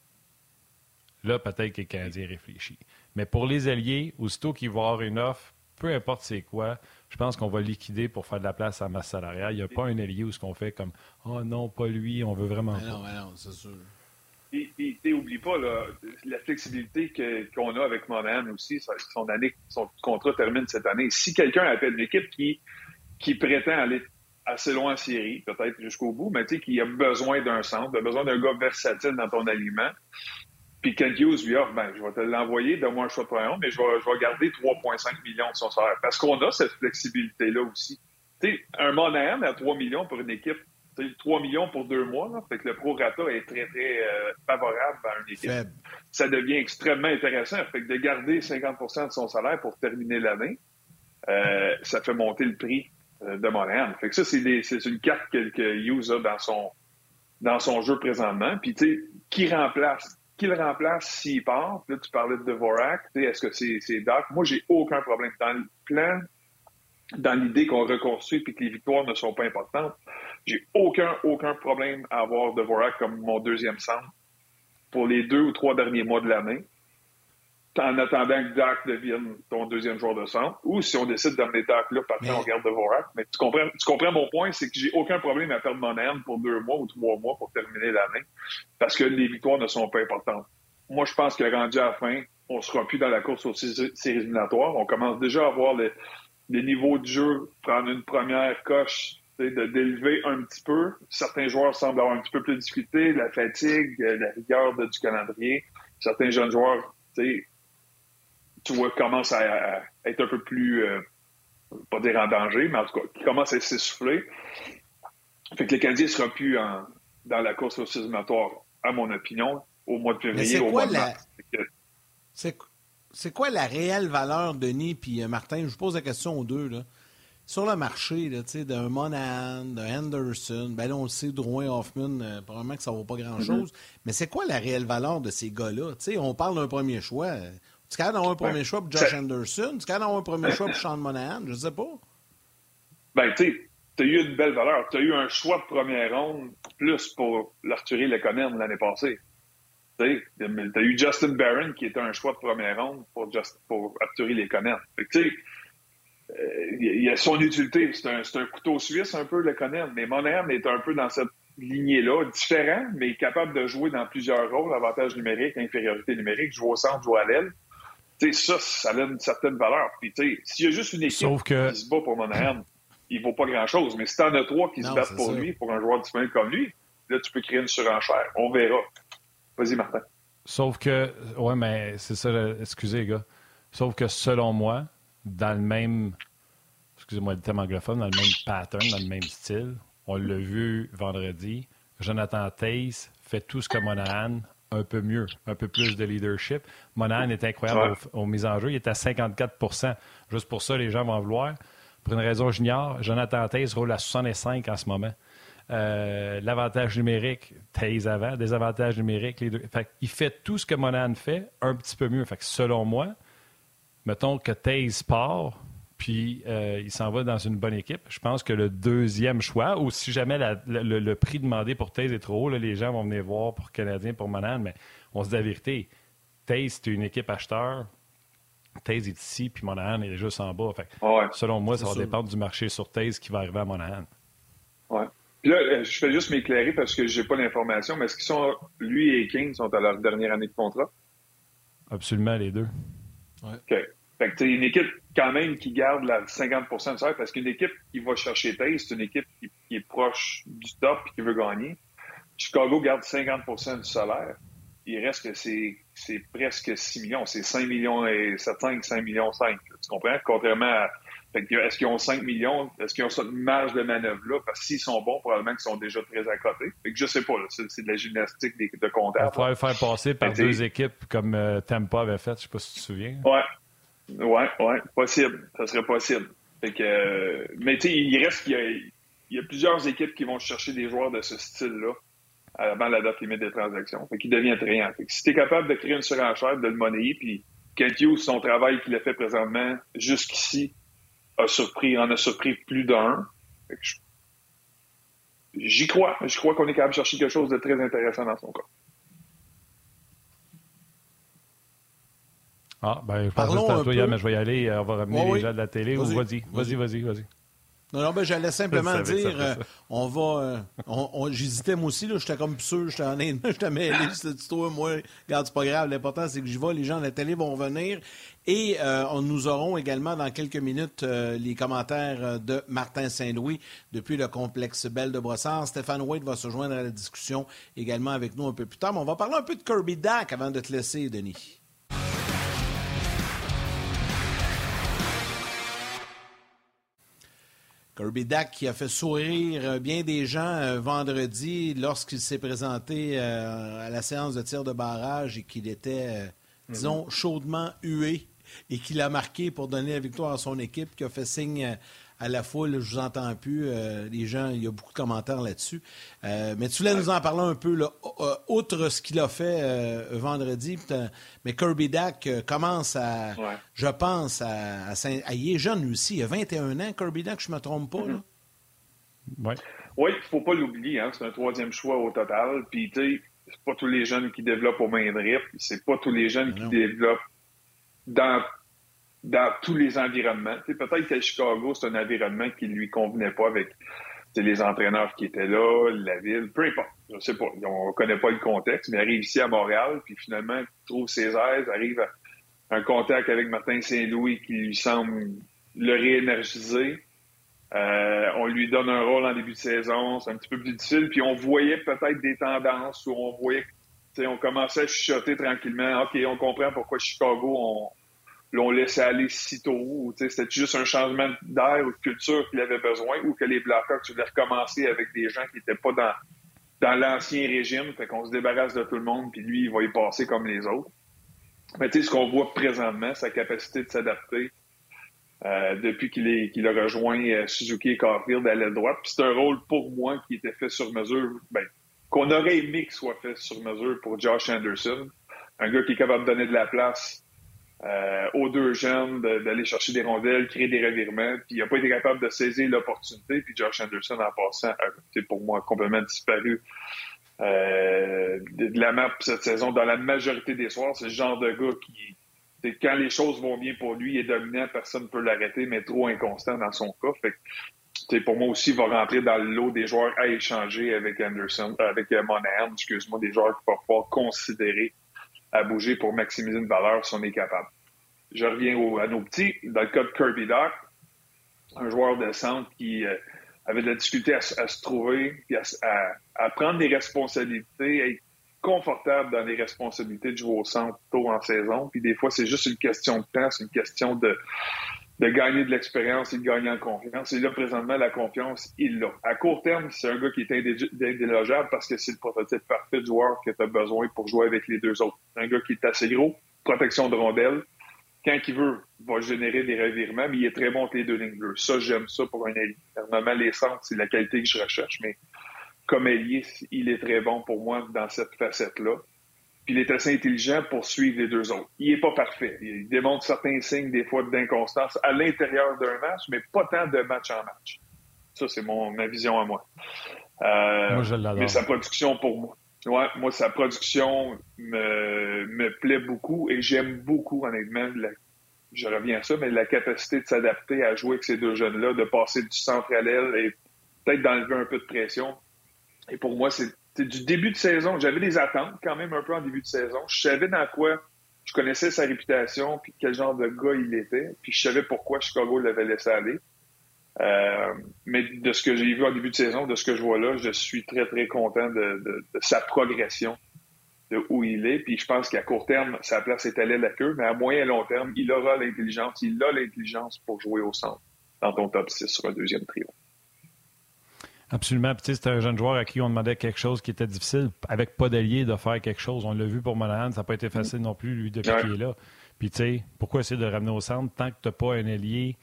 là, peut-être que le Canadien réfléchit. Mais pour les alliés, aussitôt qu'il va y avoir une offre, peu importe c'est quoi, je pense qu'on va liquider pour faire de la place à masse salariale. Il n'y a pas un allié où ce qu'on fait comme Oh non, pas lui, on veut vraiment. non, non, c'est sûr. Et, oublie pas la flexibilité qu'on a avec Monahan aussi. Son année, son contrat termine cette année. Si quelqu'un appelle une équipe qui, qui prétend aller assez loin en série, peut-être jusqu'au bout, mais tu sais, qui a besoin d'un centre, a besoin d'un gars versatile dans ton aliment, puis Ken Hughes lui offre, ben, je vais te l'envoyer, donne-moi un choix de mais je vais, je vais garder 3,5 millions de son salaire. Parce qu'on a cette flexibilité-là aussi. un Monahan à 3 millions pour une équipe, 3 millions pour deux mois, là, fait que le pro-rata est très, très euh, favorable à une équipe. Ça devient extrêmement intéressant. Fait que de garder 50% de son salaire pour terminer l'année, euh, ça fait monter le prix euh, de Monahan. Fait que ça, c'est une carte que, que Hughes a dans son, dans son jeu présentement. Puis, tu sais, qui remplace? Qui le remplace s'il part? Là, tu parlais de Dvorak. Est-ce que c'est Doc? Moi, j'ai aucun problème. Dans le plan dans l'idée qu'on reconstruit et que les victoires ne sont pas importantes. J'ai aucun, aucun problème à avoir Dvorak comme mon deuxième centre pour les deux ou trois derniers mois de l'année, en attendant que Dak devienne ton deuxième joueur de centre, ou si on décide d'amener Dak là, parce qu'on garde Dvorak. Mais tu comprends, tu comprends mon point, c'est que j'ai aucun problème à perdre mon âme pour deux mois ou trois mois pour terminer l'année, parce que les victoires ne sont pas importantes. Moi, je pense que rendu à la fin, on sera plus dans la course aux séries éliminatoires. On commence déjà à voir les, les niveaux de jeu, prendre une première coche, de d'élever un petit peu. Certains joueurs semblent avoir un petit peu plus discuté, la fatigue, euh, la rigueur du calendrier. Certains jeunes joueurs, tu vois, commencent à, être un peu plus, euh, pas dire en danger, mais en tout cas, qui commencent à s'essouffler. Fait que le Canadien sera plus dans la course au à mon opinion, au mois de février, au mois de mars. C'est c'est quoi la réelle valeur, Denis puis euh, Martin? Je vous pose la question aux deux. Là. Sur le marché d'un Monahan, d'un Henderson, ben là, on le sait, Drouin, Hoffman, euh, probablement que ça ne vaut pas grand-chose. Mm-hmm. Mais c'est quoi la réelle valeur de ces gars-là? On parle d'un premier choix. Tu capable d'avoir un premier choix pour Josh Henderson? Tu capable d'avoir un premier choix pour Sean Monahan? Je ne sais pas. Ben, tu sais, tu as eu une belle valeur. Tu as eu un choix de première ronde plus pour l'Arthurie Leconen l'année passée. Tu as eu Justin Barron qui était un choix de première ronde pour, just, pour Arthurie. Tu sais, il y a son utilité. C'est un, un, couteau suisse un peu le connaître, mais Monahan est un peu dans cette lignée-là, différent, mais capable de jouer dans plusieurs rôles, avantage numérique, infériorité numérique, jouer au centre, jouer à l'aile. Tu sais, ça, ça a une certaine valeur. Puis, tu sais, s'il y a juste une équipe qui se bat pour Monahan, il vaut pas grand-chose. Mais si t'en as trois qui se battent pour lui, pour un joueur disponible comme lui, là, tu peux créer une surenchère. On verra. Vas-y, Martin. Sauf que, ouais, mais c'est ça, excusez, les gars. Sauf que selon moi, dans le même, excusez-moi le thème anglophone, dans le même pattern, dans le même style, on l'a vu vendredi, Jonathan Taze fait tout ce que Monahan, un peu mieux, un peu plus de leadership. Monahan est incroyable aux, mises en jeu, il est à 54% Juste pour ça, les gens vont en vouloir. Pour une raison junior, Jonathan Taze roule à 65 en ce moment. Euh, l'avantage numérique, Taze avant, des avantages numériques, les deux. il fait tout ce que Monahan fait, un petit peu mieux. Fait selon moi, mettons que Taze part, puis euh, il s'en va dans une bonne équipe. Je pense que le deuxième choix, ou si jamais le, prix demandé pour Taze est trop haut, les gens vont venir voir pour Canadien, pour Monahan, mais on se dit la vérité. Taze, c'est une équipe acheteur. Taze est ici, puis Monahan est juste en bas. Fait, selon moi, ça va dépendre du marché sur Taze qui va arriver à Monahan. Ouais. Puis là, euh, je fais juste m'éclairer parce que j'ai pas l'information, mais est-ce qu'ils sont, lui et King sont à leur dernière année de contrat? Absolument, les deux. OK. Fait que une équipe quand même qui garde la 50% de salaire parce qu'une équipe qui va chercher Taze, c'est une équipe qui, est proche du top et qui veut gagner. Chicago garde 50% du salaire. Il reste que c'est, presque 6 millions. C'est 5 millions et 7,5, 5 millions 5. Tu comprends? Contrairement à est-ce qu'ils ont 5 millions? Est-ce qu'ils ont cette marge de manœuvre-là? Parce que s'ils sont bons, probablement qu'ils sont déjà très à côté. Fait que je sais pas, c'est de la gymnastique de comptable. Il faudrait faire passer par deux équipes comme euh, Tampa avait fait, je sais pas si tu te souviens. Ouais. Ouais, ouais, possible. Ça serait possible. Fait que, euh, mais tu sais, il reste qu'il y, y a plusieurs équipes qui vont chercher des joueurs de ce style-là avant la date limite des transactions. Fait qu'il devient attrayant. Fait que si tu es capable de créer une surenchère, de le monnayer, puis Kent Hughes, son travail qu'il a fait présentement jusqu'ici, a surpris, en a surpris plus d'un. J'y crois. Je crois qu'on est capable de chercher quelque chose de très intéressant dans son cas. Ah, ben, je pense que toi, mais je vais y aller. On va ramener les gens de la télé. Vas-y, vas-y, vas-y, vas-y. Non, non, ben, j'allais [LAUGHS] simplement dire, euh, on va. Euh, on, J'hésitais moi aussi, là, j'étais comme sûr, j'étais en [LAUGHS] j'étais mêlé, [LAUGHS] c'était toi, moi, regarde, c'est pas grave, l'important c'est que j'y vais, les gens de la télé vont venir. Et euh, on, nous aurons également dans quelques minutes les commentaires de Martin Saint-Louis depuis le complexe Belle de Brossard. Stéphane Wade va se joindre à la discussion également avec nous un peu plus tard. Mais on va parler un peu de Kirby Dack avant de te laisser, Denis. Kirby Dack qui a fait sourire bien des gens vendredi lorsqu'il s'est présenté à la séance de tir de barrage et qu'il était, disons, mhm. chaudement hué et qu'il a marqué pour donner la victoire à son équipe, qui a fait signe à la foule. Je vous entends plus. Euh, les gens, il y a beaucoup de commentaires là-dessus. Euh, mais tu voulais nous en parler un peu, là, outre ce qu'il a fait euh, vendredi. Mais Kirby Dack commence à, je pense, à, à, Il est jeune aussi. Il a 21 ans, Kirby Dack, je ne me trompe pas. là. Mm-hmm. Oui, il ne faut pas l'oublier. Hein, c'est un troisième choix au total. Puis, tu sais, c'est pas tous les jeunes qui développent au main de C'est pas tous les jeunes qui développent dans dans tous les environnements. Peut-être qu'à Chicago, c'est un environnement qui lui convenait pas avec les entraîneurs qui étaient là, la ville, peu importe. Je sais pas. On connaît pas le contexte, mais arrive ici à Montréal, puis finalement, trouve ses aises, arrive à un contact avec Martin Saint-Louis qui lui semble le réénergiser. Euh, on lui donne un rôle en début de saison, c'est un petit peu plus difficile, puis on voyait peut-être des tendances où on voyait, on commençait à chuchoter tranquillement, OK, on comprend pourquoi Chicago, on, l'ont laissé aller si tôt, c'était juste un changement d'air ou de culture qu'il avait besoin, ou que les Blackhawks voulaient recommencer avec des gens qui n'étaient pas dans, dans l'ancien régime, fait qu'on se débarrasse de tout le monde, puis lui, il va y passer comme les autres. Mais tu sais, ce qu'on voit présentement, sa capacité de s'adapter euh, depuis qu'il qu'il a rejoint euh, Suzuki et Carfield à l'aile droite, puis c'est un rôle pour moi qui était fait sur mesure, ben, qu'on aurait aimé qu'il soit fait sur mesure pour Josh Anderson, un gars qui est capable de donner de la place euh, aux deux jeunes d'aller chercher des rondelles, créer des revirements, puis il n'a pas été capable de saisir l'opportunité, puis Josh Anderson, en passant, c'est pour moi complètement disparu euh, de la map cette saison. Dans la majorité des soirs, c'est le genre de gars qui, quand les choses vont bien pour lui, il est dominant, personne ne peut l'arrêter, mais trop inconstant dans son cas. Fait pour moi aussi, il va rentrer dans le lot des joueurs à échanger avec Anderson, avec euh, Monahan, excuse-moi, des joueurs qu'il va pouvoir considérer à bouger pour maximiser une valeur si on est capable. Je reviens à nos petits. Dans le cas de Kirby Doc, un joueur de centre qui euh, avait de la difficulté à, se trouver, puis à, prendre des responsabilités, à être confortable dans les responsabilités de jouer au centre tôt en saison. Puis des fois, c'est juste une question de temps, c'est une question de, de gagner de l'expérience et de gagner en confiance. Et là, présentement, la confiance, il l'a. À court terme, c'est un gars qui est indélogeable parce que c'est le prototype parfait de joueur que tu as besoin pour jouer avec les deux autres. Un gars qui est assez gros, protection de rondelle. Quand il veut, va générer des revirements, mais il est très bon avec les deux lignes bleues. Ça, j'aime ça pour un allié. Normalement, les centres, c'est la qualité que je recherche, mais comme allié, il est très bon pour moi dans cette facette-là. Puis il est assez intelligent pour suivre les deux autres. Il est pas parfait. Il démontre certains signes, des fois, d'inconstance à l'intérieur d'un match, mais pas tant de match en match. Ça, c'est mon ma vision à moi. Euh, moi, je l'adore. Mais sa production pour moi. Ouais, moi, sa production me, me plaît beaucoup et j'aime beaucoup, honnêtement, je reviens à ça, mais la capacité de s'adapter à jouer avec ces deux jeunes-là, de passer du centre à l'aile et peut-être d'enlever un peu de pression. Et pour moi, c'est du début de saison, j'avais des attentes quand même un peu en début de saison. Je savais dans quoi je connaissais sa réputation, puis quel genre de gars il était, puis je savais pourquoi Chicago l'avait laissé aller. Euh, mais de ce que j'ai vu en début de saison, de ce que je vois là, je suis très, très content de, sa progression, de où il est. Puis je pense qu'à court terme, sa place est allée à la queue, mais à moyen et long terme, il aura l'intelligence, il a l'intelligence pour jouer au centre dans ton top 6 sur un deuxième trio. Absolument. Puis, c'était un jeune joueur à qui on demandait quelque chose qui était difficile, avec pas d'allié, de faire quelque chose. On l'a vu pour Monahan, ça n'a pas été facile non plus, lui, depuis qu'il est là. Puis, tu sais, pourquoi essayer de le ramener au centre tant que tu n'as pas un allié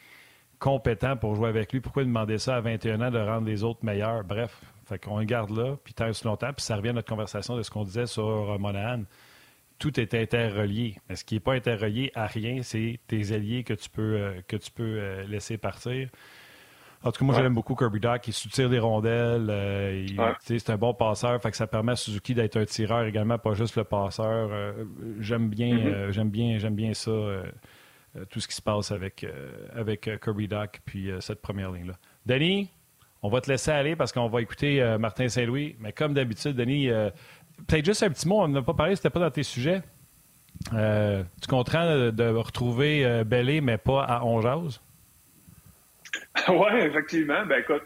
compétent pour jouer avec lui? Pourquoi demander ça à 21 ans de rendre les autres meilleurs? Bref, fait qu'on le garde là, puis tant longtemps. Puis, ça revient à notre conversation de ce qu'on disait sur euh, Monahan. Tout est interrelié. Mais ce qui n'est pas interrelié à rien, c'est tes alliés que tu peux, euh, que tu peux euh, laisser partir. En tout cas, moi, j'aime beaucoup Kirby Doc. Il soutire des rondelles. Euh, c'est un bon passeur. Fait que ça permet à Suzuki d'être un tireur également, pas juste le passeur. Euh, j'aime bien, mm-hmm. euh, j'aime bien, j'aime bien ça, tout ce qui se passe avec, avec Kirby Doc puis cette première ligne-là. Denis, on va te laisser aller parce qu'on va écouter Martin Saint-Louis. Mais comme d'habitude, Denis, peut-être juste un petit mot. On n'a pas parlé, c'était pas dans tes sujets. tu comprends de, de retrouver Bellé, mais pas à Onjaz? [LAUGHS] oui, effectivement. Ben écoute,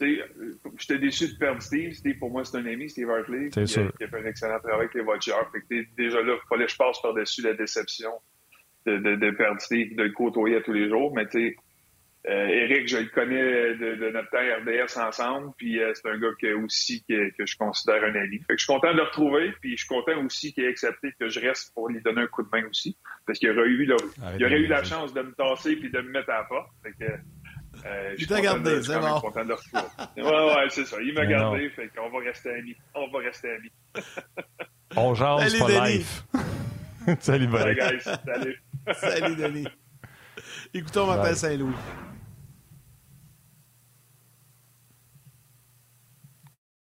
j'étais déçu de perdre Steve. Steve, pour moi, c'est un ami, Steve Hartley. Qui, qui, a fait un excellent travail avec les Voitures. déjà là, il fallait que je passe par-dessus la déception de, de, perdre Steve, de le côtoyer à tous les jours. Mais tu sais, Eric, je le connais de, notre temps RDS ensemble, puis c'est un gars que, aussi que, je considère un ami. Fait que je suis content de le retrouver, puis je suis content aussi qu'il ait accepté que je reste pour lui donner un coup de main aussi, parce qu'il aurait eu, il aurait eu la chance de me tasser puis de me mettre à la porte. Fait que, euh, il t'a gardé, c'est bon. content de le retrouver. ouais, ouais, c'est ça. Il m'a gardé, fait qu'on va rester amis. On va rester amis. On jase pas life. [LAUGHS] salut, Salut, guys. Salut. salut, Denis. Écoutons Martin Saint-Louis.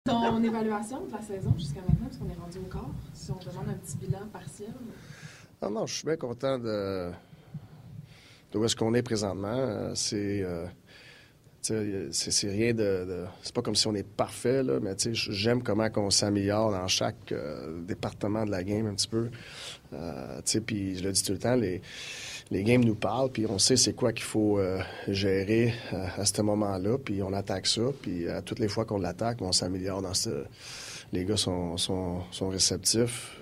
Ton évaluation de la saison jusqu'à maintenant, parce qu'on est rendu au corps, si on demande un petit bilan partiel. Ah non, je suis bien content de, de où est-ce qu'on est présentement. Euh, c'est euh, c'est rien de, c'est pas comme si on est parfait là, mais j'aime comment on s'améliore dans chaque euh, département de la game un petit peu. puis je le dis tout le temps, les les games nous parlent, puis on sait c'est quoi qu'il faut gérer à ce moment-là, puis on attaque ça, puis à toutes les fois qu'on l'attaque, on s'améliore dans ce. Les gars sont, sont, sont réceptifs,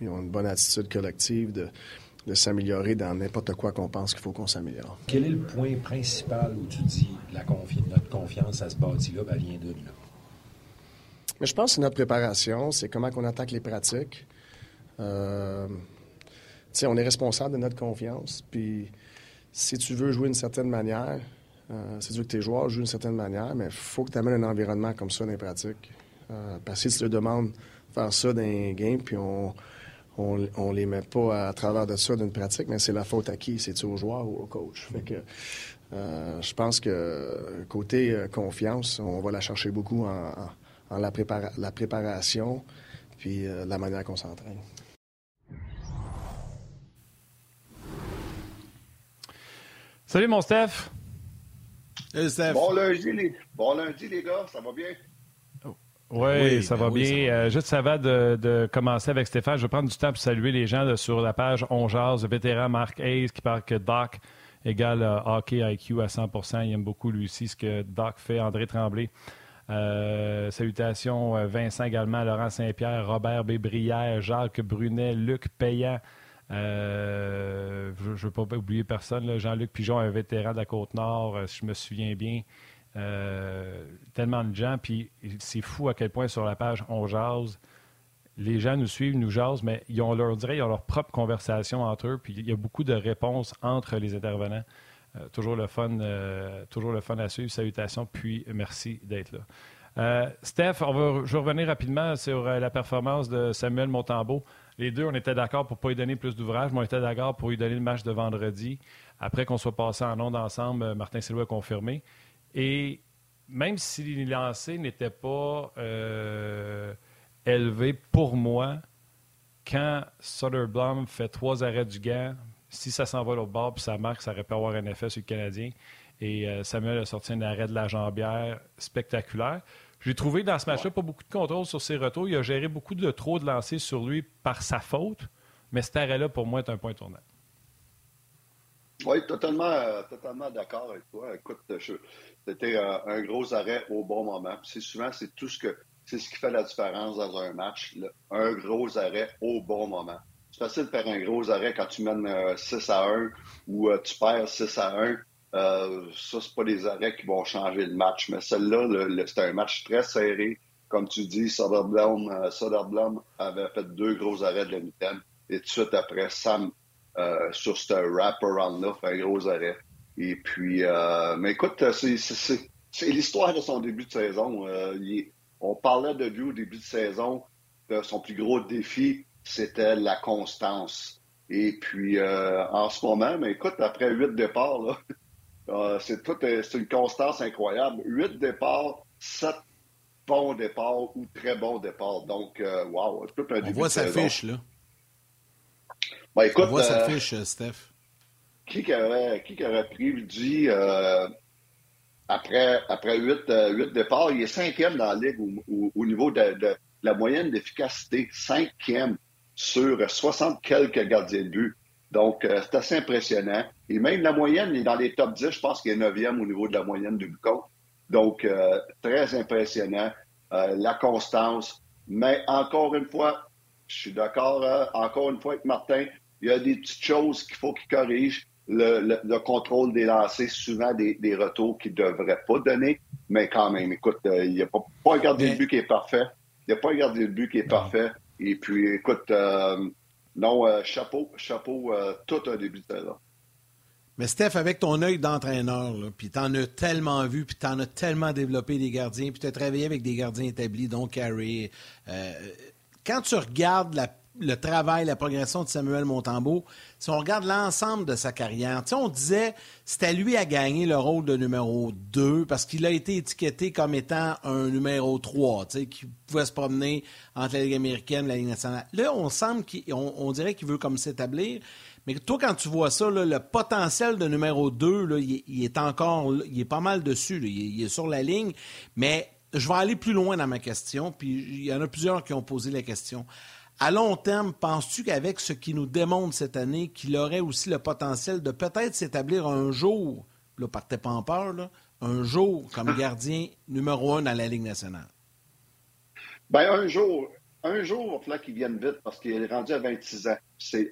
ils ont une bonne attitude collective de de s'améliorer dans n'importe quoi qu'on pense qu'il faut qu'on s'améliore. Quel est le point principal où tu dis la notre confiance à ce bâti-là, ben, vient de là? Mais je pense que c'est notre préparation, c'est comment on attaque les pratiques. Euh, on est responsable de notre confiance. Puis si tu veux jouer d'une certaine manière, euh, si tu veux que tes joueurs jouent d'une certaine manière, mais il faut que tu amènes un environnement comme ça dans les pratiques. Euh, parce que si tu te demandes de faire ça dans un game, puis on on, ne les met pas à travers de ça d'une pratique, mais c'est la faute à qui? C'est-tu au joueur ou au coach? Fait que euh, je pense que côté euh, confiance, on va la chercher beaucoup en, la, préparation puis euh, la manière qu'on s'entraîne. Salut mon Steph. Salut Steph. Bon lundi, les... bon lundi les gars, ça va bien? Oui, ça, va ben bien. Euh, juste avant de, commencer avec Stéphane, je vais prendre du temps pour saluer les gens sur la page On le vétéran Marc Hayes qui parle que Doc égale euh, hockey IQ à 100% Il aime beaucoup lui aussi ce que Doc fait. André Tremblay. Euh, salutations Vincent également, Laurent Saint-Pierre, Robert Bébrière, Jacques Brunet, Luc Payan. je ne veux pas oublier personne. Jean-Luc Pigeon, un vétéran de la Côte-Nord, si je me souviens bien. Euh, tellement de gens, puis c'est fou à quel point sur la page On Jase, les gens nous suivent, nous jasent, mais ils ont leur, ils ont leur propre conversation entre eux, puis il y a beaucoup de réponses entre les intervenants. Euh, toujours, le fun, euh, toujours le fun à suivre. Salutations, puis merci d'être là. Steph, on va, je vais revenir rapidement sur la performance de Samuel Montambeau. Les deux, on était d'accord pour ne pas lui donner plus d'ouvrage, mais on était d'accord pour lui donner le match de vendredi. Après qu'on soit passé en ondes ensemble, Martin Silva a confirmé. Et même si les lancers n'étaient pas euh, élevés pour moi, quand Soderblom fait trois arrêts du gant, si ça s'en va l'autre bord puis ça marque, ça aurait pu avoir un effet sur le Canadien. Et euh, Samuel a sorti un arrêt de la jambière spectaculaire. J'ai trouvé dans ce match-là pas beaucoup de contrôle sur ses retours. Il a géré beaucoup de trop de lancers sur lui par sa faute. Mais cet arrêt-là, pour moi, est un point tournant. Oui, totalement, euh, totalement d'accord avec toi. Écoute, c'était euh, un gros arrêt au bon moment. C'est souvent, c'est tout ce que c'est ce qui fait la différence dans un match. un gros arrêt au bon moment. C'est facile de faire un gros arrêt quand tu mènes 6 euh, à 1 ou tu perds 6 à 1. Euh, ça, c'est pas des arrêts qui vont changer le match. Mais celle-là, c'était un match très serré. Comme tu dis, Soderblom, Soderblom avait fait deux gros arrêts de la mi Et tout de suite après, Sam sur ce wrap-around-là, fait un gros arrêt. Et puis, euh, mais écoute, c'est l'histoire de son début de saison. Euh, on parlait de lui au début de saison, de son plus gros défi, c'était la constance. Et puis, en ce moment, mais écoute, après huit départs, là, [LAUGHS] c'est c'est une constance incroyable. Huit départs, sept bons départs ou très bons départs. Donc, wow, tout un On voit sa fiche, là. Ben, écoute, On voit cette euh, fiche, Steph. Qui aurait, qui aurait prédit euh, après, après huit, euh, départs, il est cinquième dans la ligue au, niveau de, la moyenne d'efficacité. Cinquième sur 60 quelques gardiens de but. Donc, c'est assez impressionnant. Et même la moyenne est dans les top 10. Je pense qu'il est neuvième au niveau de la moyenne du but Donc, très impressionnant. la constance. Mais encore une fois, je suis d'accord, encore une fois avec Martin, il y a des petites choses qu'il faut qu'il corrige. le, contrôle des lancers, souvent des, retours qu'il ne devrait pas donner, mais quand même, écoute, euh, il n'y a pas, un gardien de but qui est parfait. Il n'y a pas un gardien de but qui est parfait. Et puis, écoute, euh, non, euh, chapeau, chapeau, tout un début de saison. Mais Steph, avec ton œil d'entraîneur, puis t'en as tellement vu, puis t'en as tellement développé des gardiens, puis t'as travaillé avec des gardiens établis, dont Carey. Quand tu regardes la le travail, la progression de Samuel Montembeau, si on regarde l'ensemble de sa carrière, on disait c'était lui à gagner le rôle de numéro 2 parce qu'il a été étiqueté comme étant un numéro 3, qui pouvait se promener entre la Ligue américaine et la Ligue nationale. Là, on semble qu'on on dirait qu'il veut comme s'établir. Mais toi, quand tu vois ça, le potentiel de numéro 2, il, est encore, il est pas mal dessus, il, est sur la ligne. Mais je vais aller plus loin dans ma question, puis il y en a plusieurs qui ont posé la question. À long terme, penses-tu qu'avec ce qui nous démontre cette année, qu'il aurait aussi le potentiel de peut-être s'établir un jour, là, partez pas en peur, là, un jour comme gardien numéro un dans la Ligue nationale? Bien, un jour, un jour, il va falloir qu'il vienne vite parce qu'il est rendu à 26 ans. C'est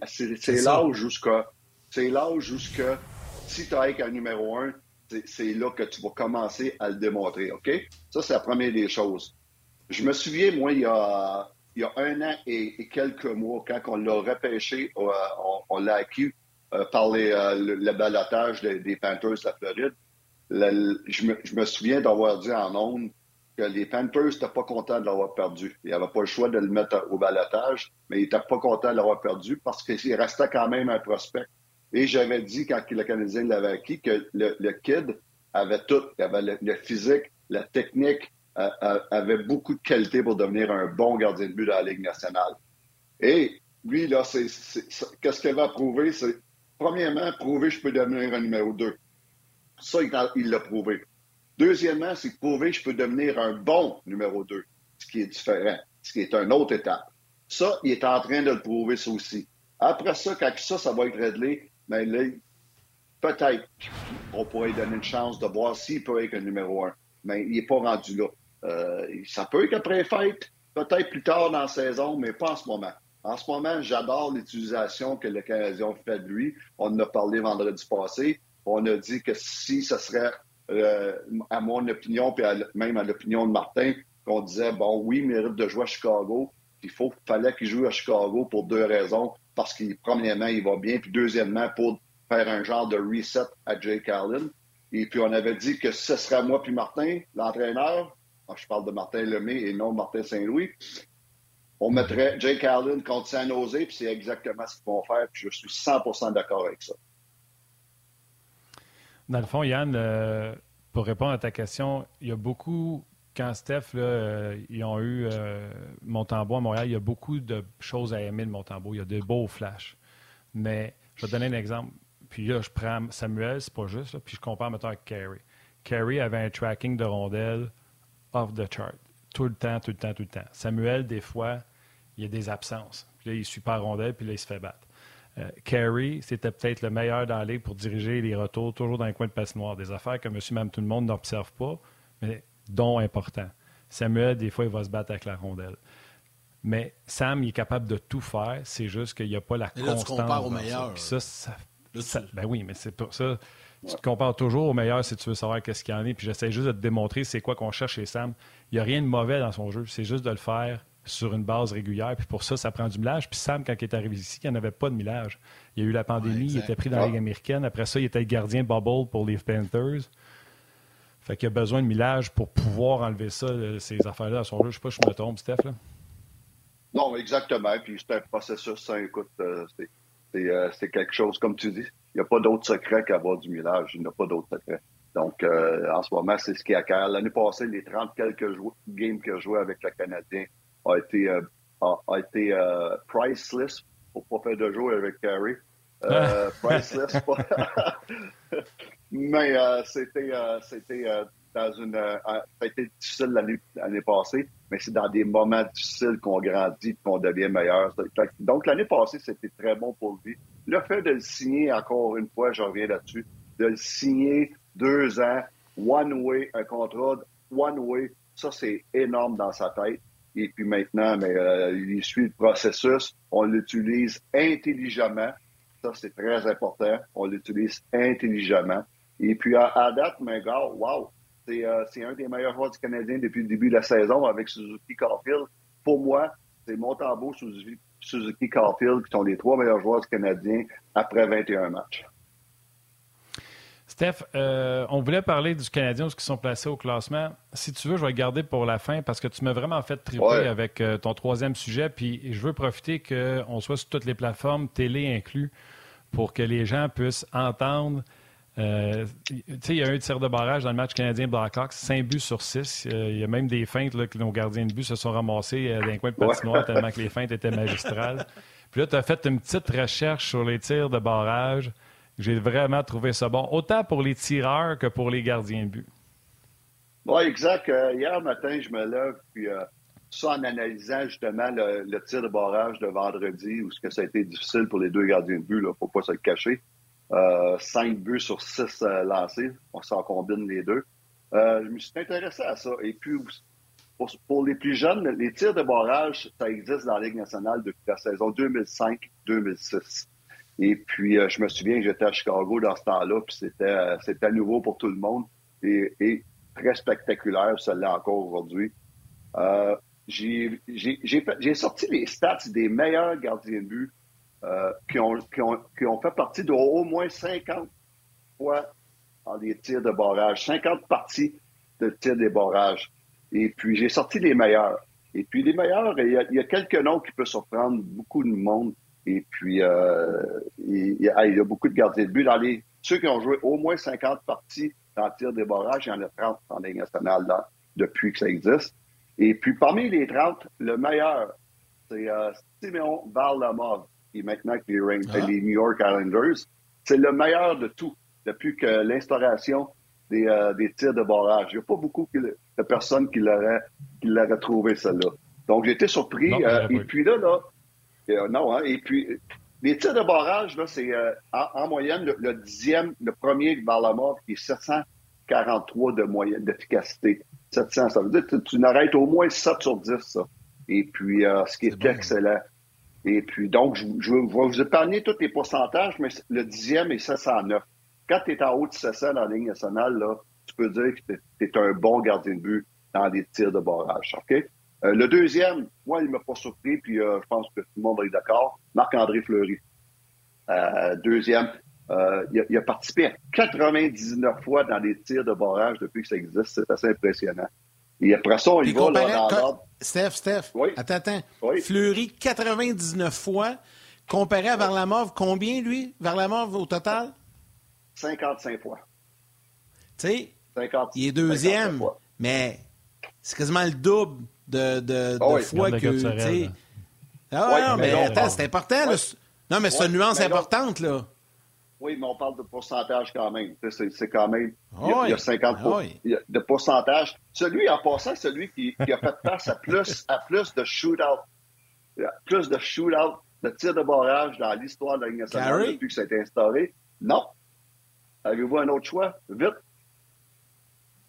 l'âge jusqu'à. C'est l'âge jusqu'à. Si tu as avec un numéro un, c'est là que tu vas commencer à le démontrer, OK? Ça, c'est la première des choses. Je me souviens, moi, il y a il y a un an et, quelques mois, quand on l'a repêché, euh, on, l'a acquis euh, par euh, le, balotage des, Panthers de la Floride. je, me, souviens d'avoir dit en ondes que les Panthers n'étaient pas contents de l'avoir perdu. Ils n'avaient pas le choix de le mettre au balotage, mais ils n'étaient pas contents de l'avoir perdu parce qu'il restait quand même un prospect. Et j'avais dit, quand le Canadien l'avait acquis, que le, kid avait tout. Il avait le physique, la technique, avait beaucoup de qualité pour devenir un bon gardien de but dans la Ligue nationale. Et lui, là, qu'est-ce qu'il va prouver? C'est, premièrement, prouver que je peux devenir un numéro 2. Ça, il l'a prouvé. Deuxièmement, c'est prouver que je peux devenir un bon numéro 2, ce qui est différent, ce qui est une autre étape. Ça, il est en train de le prouver, ça aussi. Après ça, quand ça, ça va être réglé, mais là, peut-être on pourrait donner une chance de voir s'il peut être un numéro 1. Mais il n'est pas rendu là. Euh, ça peut être après fête, peut-être plus tard dans la saison, mais pas en ce moment. En ce moment, j'adore l'utilisation que le Canadien fait de lui. On en a parlé vendredi passé. On a dit que si ce serait, euh, à mon opinion, puis même à l'opinion de Martin, qu'on disait, bon, oui, il mérite de jouer à Chicago. Il faut, fallait qu'il joue à Chicago pour deux raisons. Parce qu'il, premièrement, il va bien, puis deuxièmement, pour faire un genre de reset à Jake Allen. Et puis, on avait dit que ce serait moi puis Martin, l'entraîneur, ah, je parle de Martin Lemay et non Martin Saint-Louis, on mettrait Jake Allen contre San Jose, puis c'est exactement ce qu'ils vont faire, je suis 100% d'accord avec ça. Dans le fond, Yann, euh, pour répondre à ta question, il y a beaucoup, quand Steph, là, euh, ils ont eu euh, à Montréal, il y a beaucoup de choses à aimer de Montembeau. Il y a des beaux flashs. Mais je vais te donner un exemple. Puis là, je prends Samuel, c'est pas juste, puis je compare maintenant avec Carey. Carey avait un tracking de rondelles off the chart. Tout le temps, tout le temps, tout le temps. Samuel, des fois, il y a des absences. Puis là, il suit pas rondelle, puis là, il se fait battre. Euh, Carey, c'était peut-être le meilleur dans la ligue pour diriger les retours toujours dans les coins de passe noire. Des affaires que monsieur, même tout le monde n'observe pas, mais dont important. Samuel, des fois, il va se battre avec la rondelle. Mais Sam, il est capable de tout faire. C'est juste qu'il n'y a pas la Et là, constance. Tu compares au meilleur. Ça, ça, ben oui, mais c'est pour ça. Tu te compares toujours au meilleur si tu veux savoir qu'est-ce qu'il y en est. Puis j'essaie juste de te démontrer c'est quoi qu'on cherche chez Sam. Il n'y a rien de mauvais dans son jeu. C'est juste de le faire sur une base régulière. Puis pour ça, ça prend du millage. Puis Sam, quand il est arrivé ici, il n'y en avait pas de millage. Il y a eu la pandémie, il était pris dans la Ligue américaine. Après ça, il était gardien bubble pour les Panthers. Fait qu'il a besoin de millage pour pouvoir enlever ça, ces affaires-là à son jeu. Je sais pas si je me trompe, Steph. Là. Non, exactement. Puis c'est un processus, ça, écoute, euh, euh, c'est quelque chose, comme tu dis, il n'y a pas d'autre secret qu'avoir du millage. Il n'y a pas d'autre secret. Donc, euh, en ce moment, c'est ce qui acquiert. L'année passée, les 30 quelques games qu'il a joué avec le Canadien a été, euh, a, été euh, priceless pour pas faire de jouer avec Carey. priceless. [LAUGHS] [LAUGHS] Mais c'était, c'était dans une, ça a été difficile l'année passée, mais c'est dans des moments difficiles qu'on grandit, qu'on devient meilleur. Donc, l'année passée, c'était très bon pour lui. Le fait de le signer, encore une fois, je reviens là-dessus, de le signer deux ans, one way, un contrat one way, ça, c'est énorme dans sa tête. Et puis maintenant, mais, euh, il suit le processus, on l'utilise intelligemment. Ça, c'est très important. On l'utilise intelligemment. Et puis, à, date, mais gars, wow, euh, c'est un des meilleurs joueurs du Canadien depuis le début de la saison avec Suzuki Carfield. Pour moi, c'est Montembeau, Suzuki, Suzuki Carfield qui sont les trois meilleurs joueurs du Canadien après 21 matchs. Steph, euh, on voulait parler du Canadien, ce qui sont placés au classement. Si tu veux, je vais le garder pour la fin parce que tu m'as vraiment fait triper avec euh, ton troisième sujet. Puis je veux profiter qu'on soit sur toutes les plateformes, télé inclus, pour que les gens puissent entendre. Euh, il y a eu un tir de barrage dans le match canadien Blackhawks, 5 buts sur 6. Il y a même des feintes là, que nos gardiens de but se sont ramassés dans un coin de patinoire tellement que les [LAUGHS] feintes étaient magistrales. Puis là, tu as fait une petite recherche sur les tirs de barrage. J'ai vraiment trouvé ça bon, autant pour les tireurs que pour les gardiens de but. Oui, exact. Euh, hier matin, je me lève, puis euh, ça en analysant justement le, tir de barrage de vendredi, où ce que ça a été difficile pour les deux gardiens de but, il ne faut pas se le cacher. Euh, cinq buts sur six lancés, on s'en combine les deux. je me suis intéressé à ça. Et puis, pour, les plus jeunes, les tirs de barrage, ça existe dans la Ligue nationale depuis la saison 2005-2006. Et puis, euh, je me souviens que j'étais à Chicago dans ce temps-là, puis c'était, euh, nouveau pour tout le monde et, très spectaculaire, ça l'est encore aujourd'hui. Euh, j'ai, sorti les stats des meilleurs gardiens de but qui, ont, qui, ont, qui ont fait partie de au moins 50 fois dans des tirs de barrage, 50 parties de tirs de barrage. Et puis, j'ai sorti les meilleurs. Et puis, les meilleurs, il y a, il y a quelques noms qui peuvent surprendre beaucoup de monde. Et puis, euh, il, y a, beaucoup de gardiens de but. Dans les, ceux qui ont joué au moins 50 parties dans tir des barrages, il y en a 30 en Ligue nationale depuis que ça existe. Et puis, parmi les 30, le meilleur, c'est euh, Simeon Varlamov, est maintenant avec les, ah. les, New York Islanders. C'est le meilleur de tout depuis que l'instauration des, euh, des, tirs de barrage. Il n'y a pas beaucoup de personnes qui l'auraient trouvé, celle-là. Donc, j'ai été surpris. Euh, et puis là, là, euh, non, hein? Et puis, les tirs de barrage, là, c'est en, moyenne le, dixième, le premier vers la mort, qui est 743 de moyenne d'efficacité. 700, ça veut dire que tu, n'arrêtes au moins 7 sur 10, ça. Et puis, ce qui est, excellent. Et puis, donc, je, je, vais vous épargner tous les pourcentages, mais le dixième est 709. Quand tu es en haut de 700 dans la ligne nationale, là, tu peux dire que tu es, un bon gardien de but dans les tirs de barrage. OK? Euh, le deuxième, moi, il ne m'a pas surpris, puis euh, je pense que tout le monde être d'accord. Marc-André Fleury. Euh, deuxième, il a, participé à 99 fois dans des tirs de barrage depuis que ça existe. C'est assez impressionnant. Et après ça, il va dans l'ordre. Steph, Steph, attends, attends. Fleury, 99 fois. Comparé à Varlamov, combien, lui, Varlamov, au total? 55 fois. Tu sais, il est deuxième, mais c'est quasiment le double de, de, oh fois que. Ah ouais, non, mais, attends, c'est important. Non, mais c'est une nuance importante, là. Oui, mais on parle de pourcentage quand même. C'est quand même. Il y a, 50 de pourcentage. Celui, en passant, celui qui, qui a fait face à plus, à plus de shoot-out, plus de shoot-out, de tir de barrage dans l'histoire de la Ligue nationale depuis que ça a été instauré. Non. Avez-vous un autre choix? Vite.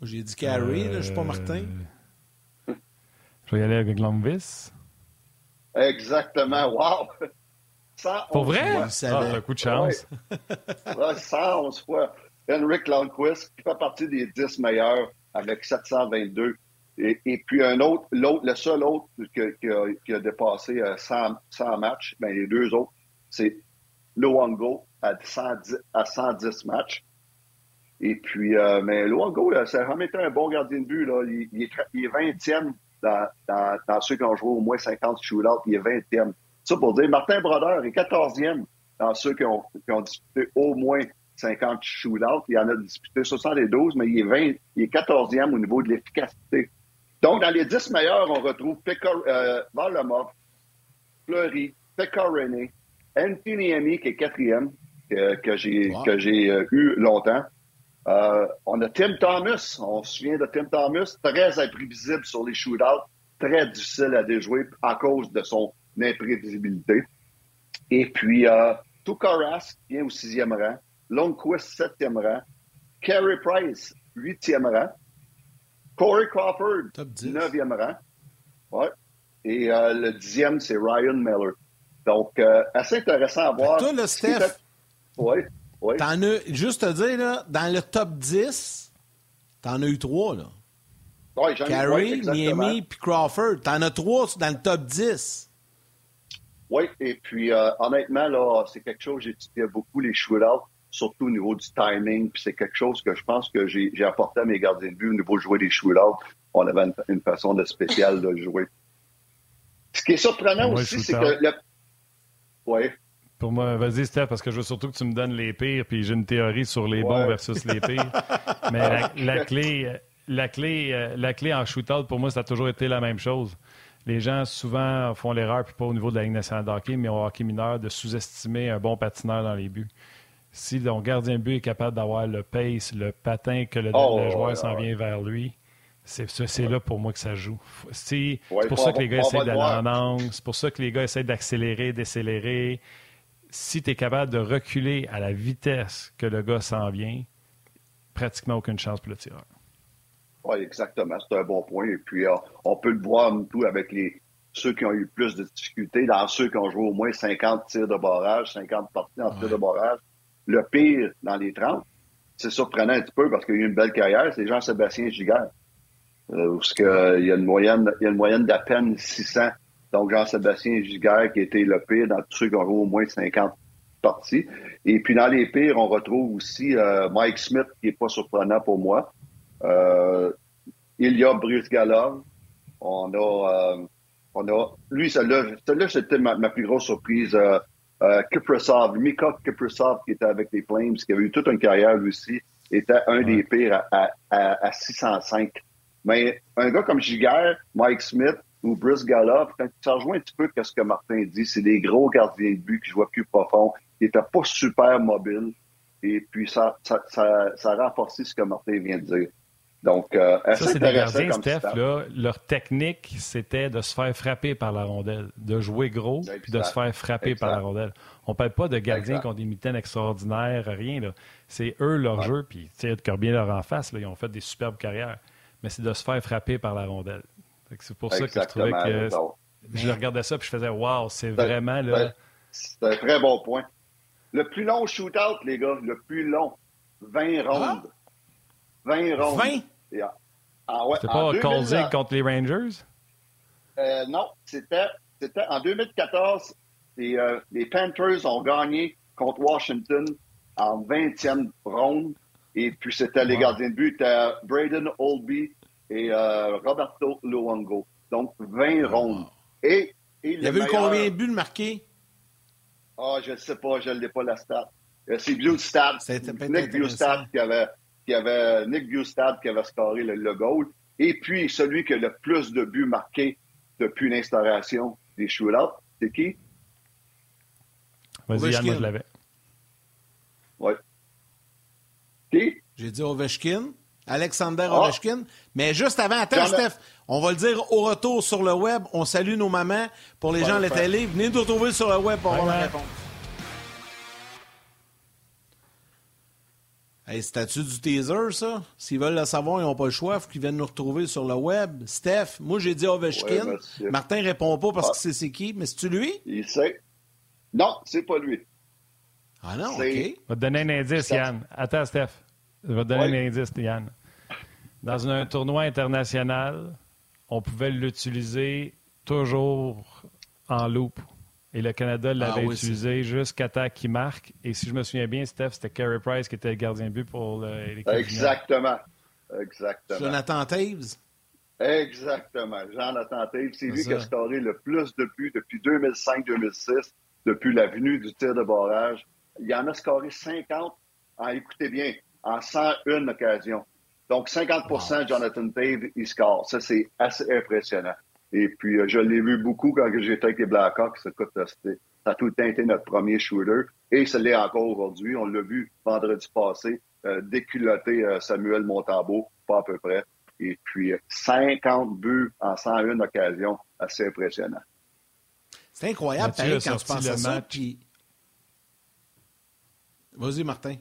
J'ai dit Carey, je ne suis pas Martin. Je vais y aller avec Longvis. Exactement. Wow! Pour vrai? Ça ah, un coup de chance. Ouais. 111 fois. Henrik Lundqvist, qui fait partie des 10 meilleurs avec 722. Et, puis un autre, l'autre, le seul autre qui, a, dépassé 100, euh, 100 matchs, ben les deux autres, c'est Luongo à 110, à 110 matchs. Et puis, euh, mais Luongo, ça a vraiment été un bon gardien de but. Là. Il, il, est, il est 20e dans, ceux qui ont joué au moins 50 shootouts, il est 20e. Ça pour dire, Martin Brodeur est 14e dans ceux qui ont, disputé au moins 50 shootouts. Il en a disputé 72, mais il est, 20, il est 14e au niveau de l'efficacité. Donc, dans les 10 meilleurs, on retrouve Pekar, euh, Fleury, René, Anthony Amy, qui est quatrième, que, que j'ai euh, eu longtemps. Euh, on a Tim Thomas. On se souvient de Tim Thomas, très imprévisible sur les shootouts, très difficile à déjouer à cause de son imprévisibilité. Et puis, euh, Tukaras vient au sixième rang. Longquist, septième rang. Carey Price, huitième rang. Corey Crawford, neuvième rang. Ouais. Et euh, le dixième, c'est Ryan Miller. Donc, euh, assez intéressant à voir. Toi, le Steph, Oui, oui. T'en as, juste te dire, là, dans le top 10, t'en as eu trois, là. Oui, j'en ai Carey. Miami puis Crawford. T'en as trois dans le top 10. Oui, et puis euh, honnêtement, là, c'est quelque chose, j'étudiais beaucoup les shootouts, surtout au niveau du timing, puis c'est quelque chose que je pense que j'ai apporté à mes gardiens de but au niveau de jouer les shootouts. On avait une, une façon de spéciale de le jouer. Ce qui est surprenant Moi, aussi, c'est que le... Oui, Pour moi, vas-y, Steph, parce que je veux surtout que tu me donnes les pires, puis j'ai une théorie sur les bons Ouais. versus les pires. [LAUGHS] Mais la, la clé, la, clé, euh, la clé en shootout, pour moi, ça a toujours été la même chose. Les gens, souvent, font l'erreur, puis pas au niveau de la Ligue nationale de hockey, mais au hockey mineur, de sous-estimer un bon patineur dans les buts. Si ton gardien de but est capable d'avoir le pace, le patin, que le, Oh, le joueur ouais, s'en ouais. vient vers lui, c'est ça, c'est là pour moi que ça joue. C'est pour ça que les gars essaient d'aller en angle, c'est pour ça que les gars essaient d'accélérer, décélérer. Si tu es capable de reculer à la vitesse que le gars s'en vient, pratiquement aucune chance pour le tireur. Oui, exactement. C'est un bon point. Et puis, euh, on peut le voir nous, tout avec les ceux qui ont eu plus de difficultés, dans ceux qui ont joué au moins 50 tirs de barrage, 50 parties en tirs de barrage. Le pire dans les 30, c'est surprenant un petit peu parce qu'il a eu une belle carrière, c'est Jean-Sébastien Giguère. Euh, parce que, euh, il y a une moyenne, il y a une moyenne d'à peine 600. Donc, Jean-Sébastien Giguère qui a été le pire dans tous ceux qui ont joué au moins 50 parties. Et puis, dans les pires, on retrouve aussi euh, Mike Smith, qui est pas surprenant pour moi. Euh, il y a Bruce Galov. On a, euh, on a, lui, celle-là, c'était ma, ma plus grosse surprise. Euh, euh, Kiprasov, Mika Kiprasov, qui était avec les Flames, qui avait eu toute une carrière lui aussi, était un des pires à, à, à, à 605. Mais un gars comme Giguère, Mike Smith ou Bruce quand ça rejoint un petit peu ce que Martin dit, c'est des gros gardiens de but qui jouaient plus profond, qui n'étaient pas super mobiles. Et puis, ça, ça, ça, ça a renforcé ce que Martin vient de dire. Donc, euh, Ça, c'est des gardiens, Steph. Là, leur technique, c'était de se faire frapper par la rondelle, de jouer gros, puis de se faire frapper par la rondelle. On ne parle pas de gardiens Exact. qui ont des mitaines extraordinaires, rien. là. C'est eux leur jeu, puis tu sais, Edgar bien leur en face, là, ils ont fait des superbes carrières. Mais c'est de se faire frapper par la rondelle. C'est pour ça que je trouvais que je regardais ça puis je faisais Wow, c'est vraiment là. C'est un très bon point. Le plus long shootout, les gars, le plus long, 20 rondes. 20 rondes. 20? Et en- ah ouais, C'était pas 2000, Colzig contre les Rangers? euh, non, c'était, c'était en 2014, les, euh, les Panthers ont gagné contre Washington en 20e ronde. Et puis, c'était les Wow. gardiens de but, c'était Braden Olby et euh, Roberto Luongo. Donc, 20 rondes. Et, et Il y avait eu combien de buts marqués? Ah, je ne sais pas, je ne l'ai pas la stat. Euh, C'est Bustad, C'était peut-être Nick intéressant. Bustad qui avait, qui avait, Nick Bustad qui avait scoré le, le goal. Et puis, celui qui a le plus de buts marqués depuis l'instauration des shootouts, c'est qui? Vas-y, Yann, moi je l'avais. Ouais. Qui? J'ai dit Ovechkin. Alexander Ah. Ovechkin. Mais juste avant, attends, Steph, on va le dire au retour sur le web. On salue nos mamans. Pour les gens à la télé, venez nous retrouver sur le web pour avoir la réponse. Hey, statut du teaser, ça? S'ils veulent le savoir, ils n'ont pas le choix. Il faut qu'ils viennent nous retrouver sur le web. Steph, moi, j'ai dit Ovechkin. Ouais, monsieur. Martin répond pas parce Ah. que c'est c'est qui. Mais c'est-tu lui? Il sait. Non, c'est pas lui. Ah non, C'est- OK. Je vais te donner un indice, Yann. Attends, Steph. Je vais te donner un indice, Yann. Dans un tournoi international, on pouvait l'utiliser toujours en loop. Et le Canada l'avait Ah oui, utilisé jusqu'à temps qu'il marque. Et si je me souviens bien, Steph, c'était Carey Price qui était le gardien de but pour l'équipe. Exactement. Exactement. Jonathan Taves? Exactement. Jonathan Taves, c'est lui ça. qui a scoré le plus de buts depuis 2005-2006, depuis la venue du tir de barrage. Il en a scoré 50, en, écoutez bien, en 101 occasions. Donc, 50% Jonathan Taves, il score. Ça, c'est assez impressionnant. Et puis, euh, je l'ai vu beaucoup quand j'étais avec les Blackhawks. Écoute, ça a tout le temps été notre premier shooter. Et ça l'est encore aujourd'hui. On l'a vu vendredi passé, euh, déculotter euh, Samuel Montambeau, pas à peu près. Et puis, euh, 50 buts en 101 occasions, assez impressionnant. C'est incroyable, Mathieu pareil, quand tu penses à ça. puis- Vas-y, Martin.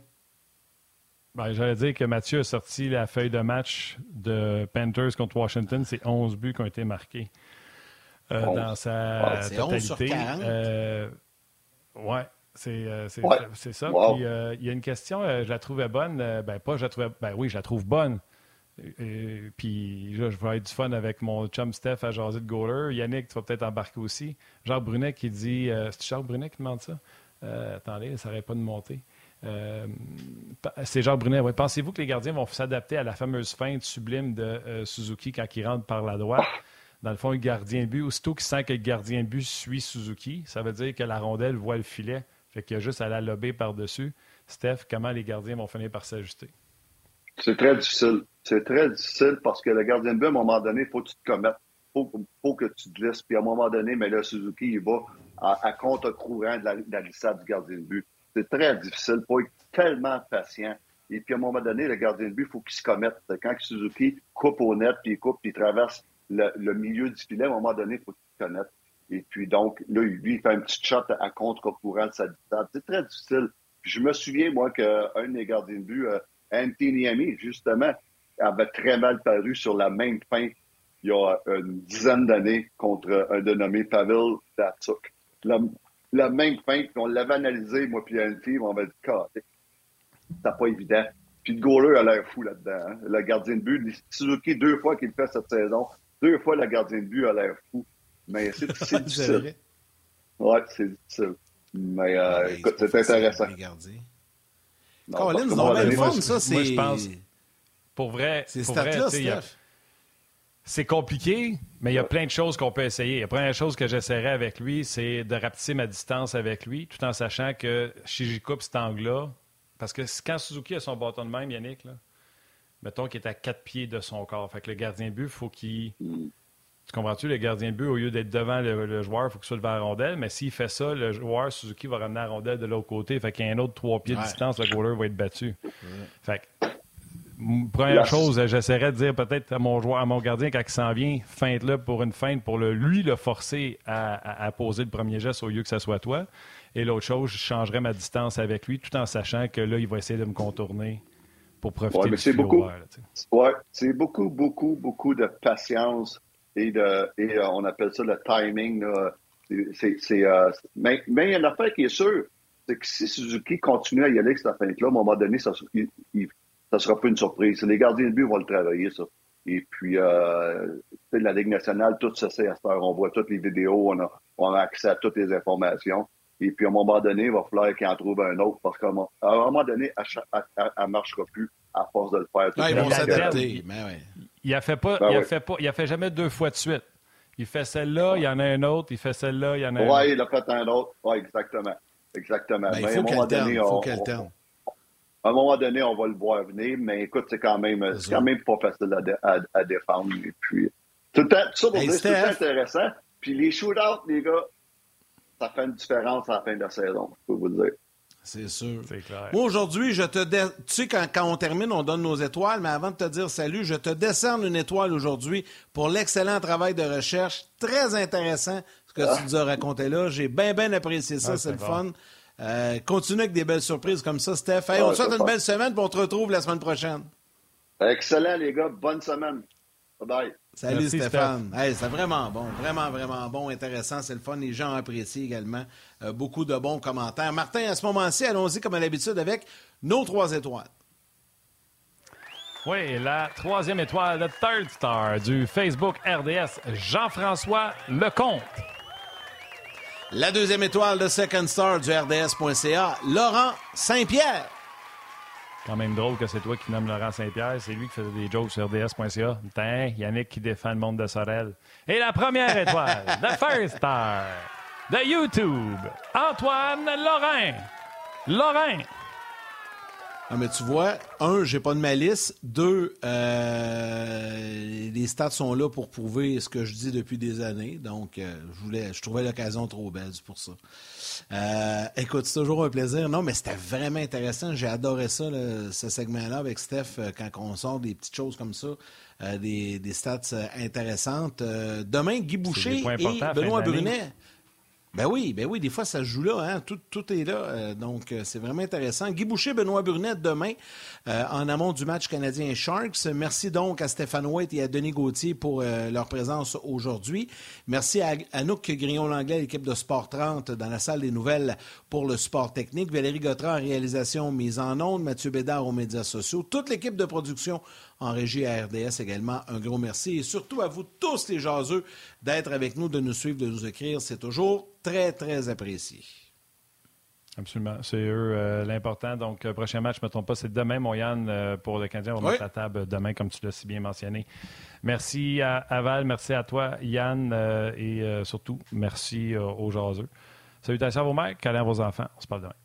Ben, J'allais dire que Mathieu a sorti la feuille de match de Panthers contre Washington. C'est 11 buts qui ont été marqués euh, 11. dans sa Ah, c'est 11 sur totalité. 40. Euh, ouais. C'est euh, Ouais. ça. Wow. Puis euh, il y a une question, je la trouvais bonne. ben, pas, je la trouvais. Ben oui, je la trouve bonne. Puis là, je vais être du fun avec mon chum Steph à jaser de goaler. Yannick, tu vas peut-être embarquer aussi. Jacques Brunet qui dit. c'est Jacques Brunet qui demande ça? Attendez, ça n'arrête pas de monter. Euh, c'est Jacques Brunet. Pensez-vous que les gardiens vont s'adapter à la fameuse feinte sublime de euh, Suzuki quand il rentre par la droite? Dans le fond, le gardien but, aussitôt qu'il sent que le gardien but suit Suzuki, ça veut dire que la rondelle voit le filet. Fait qu'il y a juste à la lober par-dessus. Steph, comment les gardiens vont finir par s'ajuster? C'est très difficile. C'est très difficile parce que le gardien de but, à un moment donné, il faut que tu te commettes. Il faut, que tu te. Puis à un moment donné, mais là, Suzuki, il va à, contre-courant de la glissade du gardien de but. C'est très difficile. Il faut être tellement patient. Et puis à un moment donné, le gardien de but, il faut qu'il se commette. Quand Suzuki coupe au net, puis il coupe, puis il traverse le, milieu du filet, à un moment donné, il faut qu'il se connecte. Et puis donc, là, lui, il fait un petit shot à contre-courant de sa distance. C'est très difficile. Je me souviens, moi, qu'un des gardiens de but, euh, Anthony justement, avait très mal paru sur la même fin il y a une dizaine d'années contre un dénommé Pavel Datsuk. La, même fin, puis on l'avait analysé, moi puis Anthony, on avait dit, c'est pas évident. Puis le goaler a l'air fou là-dedans. hein. Le gardien de but, Suzuki, deux fois qu'il le fait cette saison, deux fois le gardien de but a l'air fou. Mais c'est [LAUGHS] c'est C'est difficile. vrai. Ouais, c'est difficile. Mais euh, Ouais, écoute, c'est intéressant. Colin, moi, fun, ça, c'est... moi, je pense- Pour vrai, Ces pour vrai, stats-là, tu sais, il y a- Steph. C'est compliqué, mais il y a plein de choses qu'on peut essayer. La première chose que j'essaierai avec lui, c'est de rapetisser ma distance avec lui, tout en sachant que si coupe cet angle-là, parce que quand Suzuki a son bâton de même, Yannick, là, mettons qu'il est à quatre pieds de son corps. Fait que le gardien de but, faut qu'il. Tu comprends-tu? Le gardien de but, au lieu d'être devant le, le joueur, il faut qu'il soit devant la rondelle. Mais s'il fait ça, le joueur Suzuki va ramener la rondelle de l'autre côté. Fait qu'il y a un autre trois pieds Ouais. de distance, le goaler va être battu. Fait que, première chose, j'essaierais de dire peut-être à mon joueur, à mon gardien, quand il s'en vient, feinte-le pour une feinte, pour le, lui le forcer à, à- à poser le premier geste au lieu que ce soit toi. Et l'autre chose, je changerais ma distance avec lui, tout en sachant que là, il va essayer de me contourner pour profiter Ouais, mais du c'est beaucoup. ouvert, là. Ouais, c'est beaucoup, beaucoup, beaucoup de patience et de et euh, on appelle ça le timing. là. C'est- C'est, c'est, euh, mais, mais il y a une affaire qui est sûre, c'est que si Suzuki continue à y aller avec cette feinte-là, à un moment donné, ça, il- il- ça sera pas une surprise. Les gardiens de but vont le travailler, ça. Et puis, euh, tu sais, la Ligue nationale, tout se sait à cette heure. On voit toutes les vidéos, on a, on a accès à toutes les informations. Et puis, à un moment donné, il va falloir qu'il en trouve un autre parce qu'à un moment- à un moment donné, elle ne marchera plus à force de le faire. tout Ouais, ils vont s'adapter. Ouais. Il a fait pas, Ben il a fait pas, il a fait jamais deux fois de suite. Il fait celle-là, il y en a un autre, il fait celle-là, il y en a un Oui, autre. il a fait un autre. Oui, exactement. Exactement. Ben, il faut un qu'elle moment à un moment donné, on va le voir venir, mais écoute, c'est quand même, C'est c'est ça. quand même pas facile à, dé- à- à défendre. Et puis, tout, le temps, tout ça pour Hey, dire, c'est tout le temps Steph. intéressant. Puis les shootouts, les gars, ça fait une différence à la fin de la saison, je peux vous le dire. C'est sûr. C'est clair. Moi, aujourd'hui, je te. dé- Tu sais, quand, quand on termine, on donne nos étoiles, mais avant de te dire salut, je te décerne une étoile aujourd'hui pour l'excellent travail de recherche. Très intéressant ce que tu nous as raconté là. J'ai bien, bien apprécié ça. Ah, c'est le fun. Euh, continue avec des belles surprises comme ça, Steph. Hey, Ah, on te souhaite une belle semaine, puis on te retrouve la semaine prochaine. Excellent, les gars. Bonne semaine. Bye-bye. Salut Merci, Stéphane. Hey, c'est vraiment bon, vraiment, vraiment bon, intéressant, c'est le fun. Les gens apprécient également. Euh, beaucoup de bons commentaires. Martin, à ce moment-ci, allons-y comme à l'habitude avec nos trois étoiles. Oui, la troisième étoile, le third star du Facebook RDS, Jean-François Lecomte. La deuxième étoile de Second Star du RDS.ca, Laurent Saint-Pierre. Quand même drôle que c'est toi qui nommes Laurent Saint-Pierre. C'est lui qui faisait des jokes sur RDS.ca. Putain, Yannick qui défend le monde de Sorel. Et la première étoile, [LAUGHS] the first star de YouTube, Antoine Lorrain. Lorrain. Ah, mais tu vois, un, j'ai pas de malice. Deux, euh, les stats sont là pour prouver ce que je dis depuis des années. Donc, euh, je voulais, je trouvais l'occasion trop belle, pour ça. Euh, écoute, c'est toujours un plaisir. Non, mais c'était vraiment intéressant. J'ai adoré ça, là, ce segment-là avec Steph, quand on sort des petites choses comme ça, des, des stats intéressantes. Demain, Guy Boucher et Benoît. Brunet. Ben oui, ben oui, des fois ça se joue là, hein? tout, est là, euh, donc euh, c'est vraiment intéressant. Guy Boucher, Benoît Burnett demain euh, en amont du match canadien Sharks. Merci donc à Stéphane White et à Denis Gauthier pour leur présence aujourd'hui. Merci à Anouk Grignon-Langlais, l'équipe de Sport 30 dans la salle des nouvelles pour le sport technique. Valérie Gautran en réalisation mise en ondes, Mathieu Bédard aux médias sociaux, toute l'équipe de production en régie à RDS également. Un gros merci et surtout à vous tous les jaseux d'être avec nous, de nous suivre, de nous écrire. C'est toujours très, très apprécié. Absolument. C'est eux euh, l'important. Donc, euh, prochain match, ne me trompe pas, c'est demain, mon Yann, euh, pour le Canadien. On va mettre la table demain, comme tu l'as si bien mentionné. Merci à Aval, merci à toi, Yann, et surtout, merci aux jaseux. Salutations à vos mères, câlins à vos enfants. On se parle demain.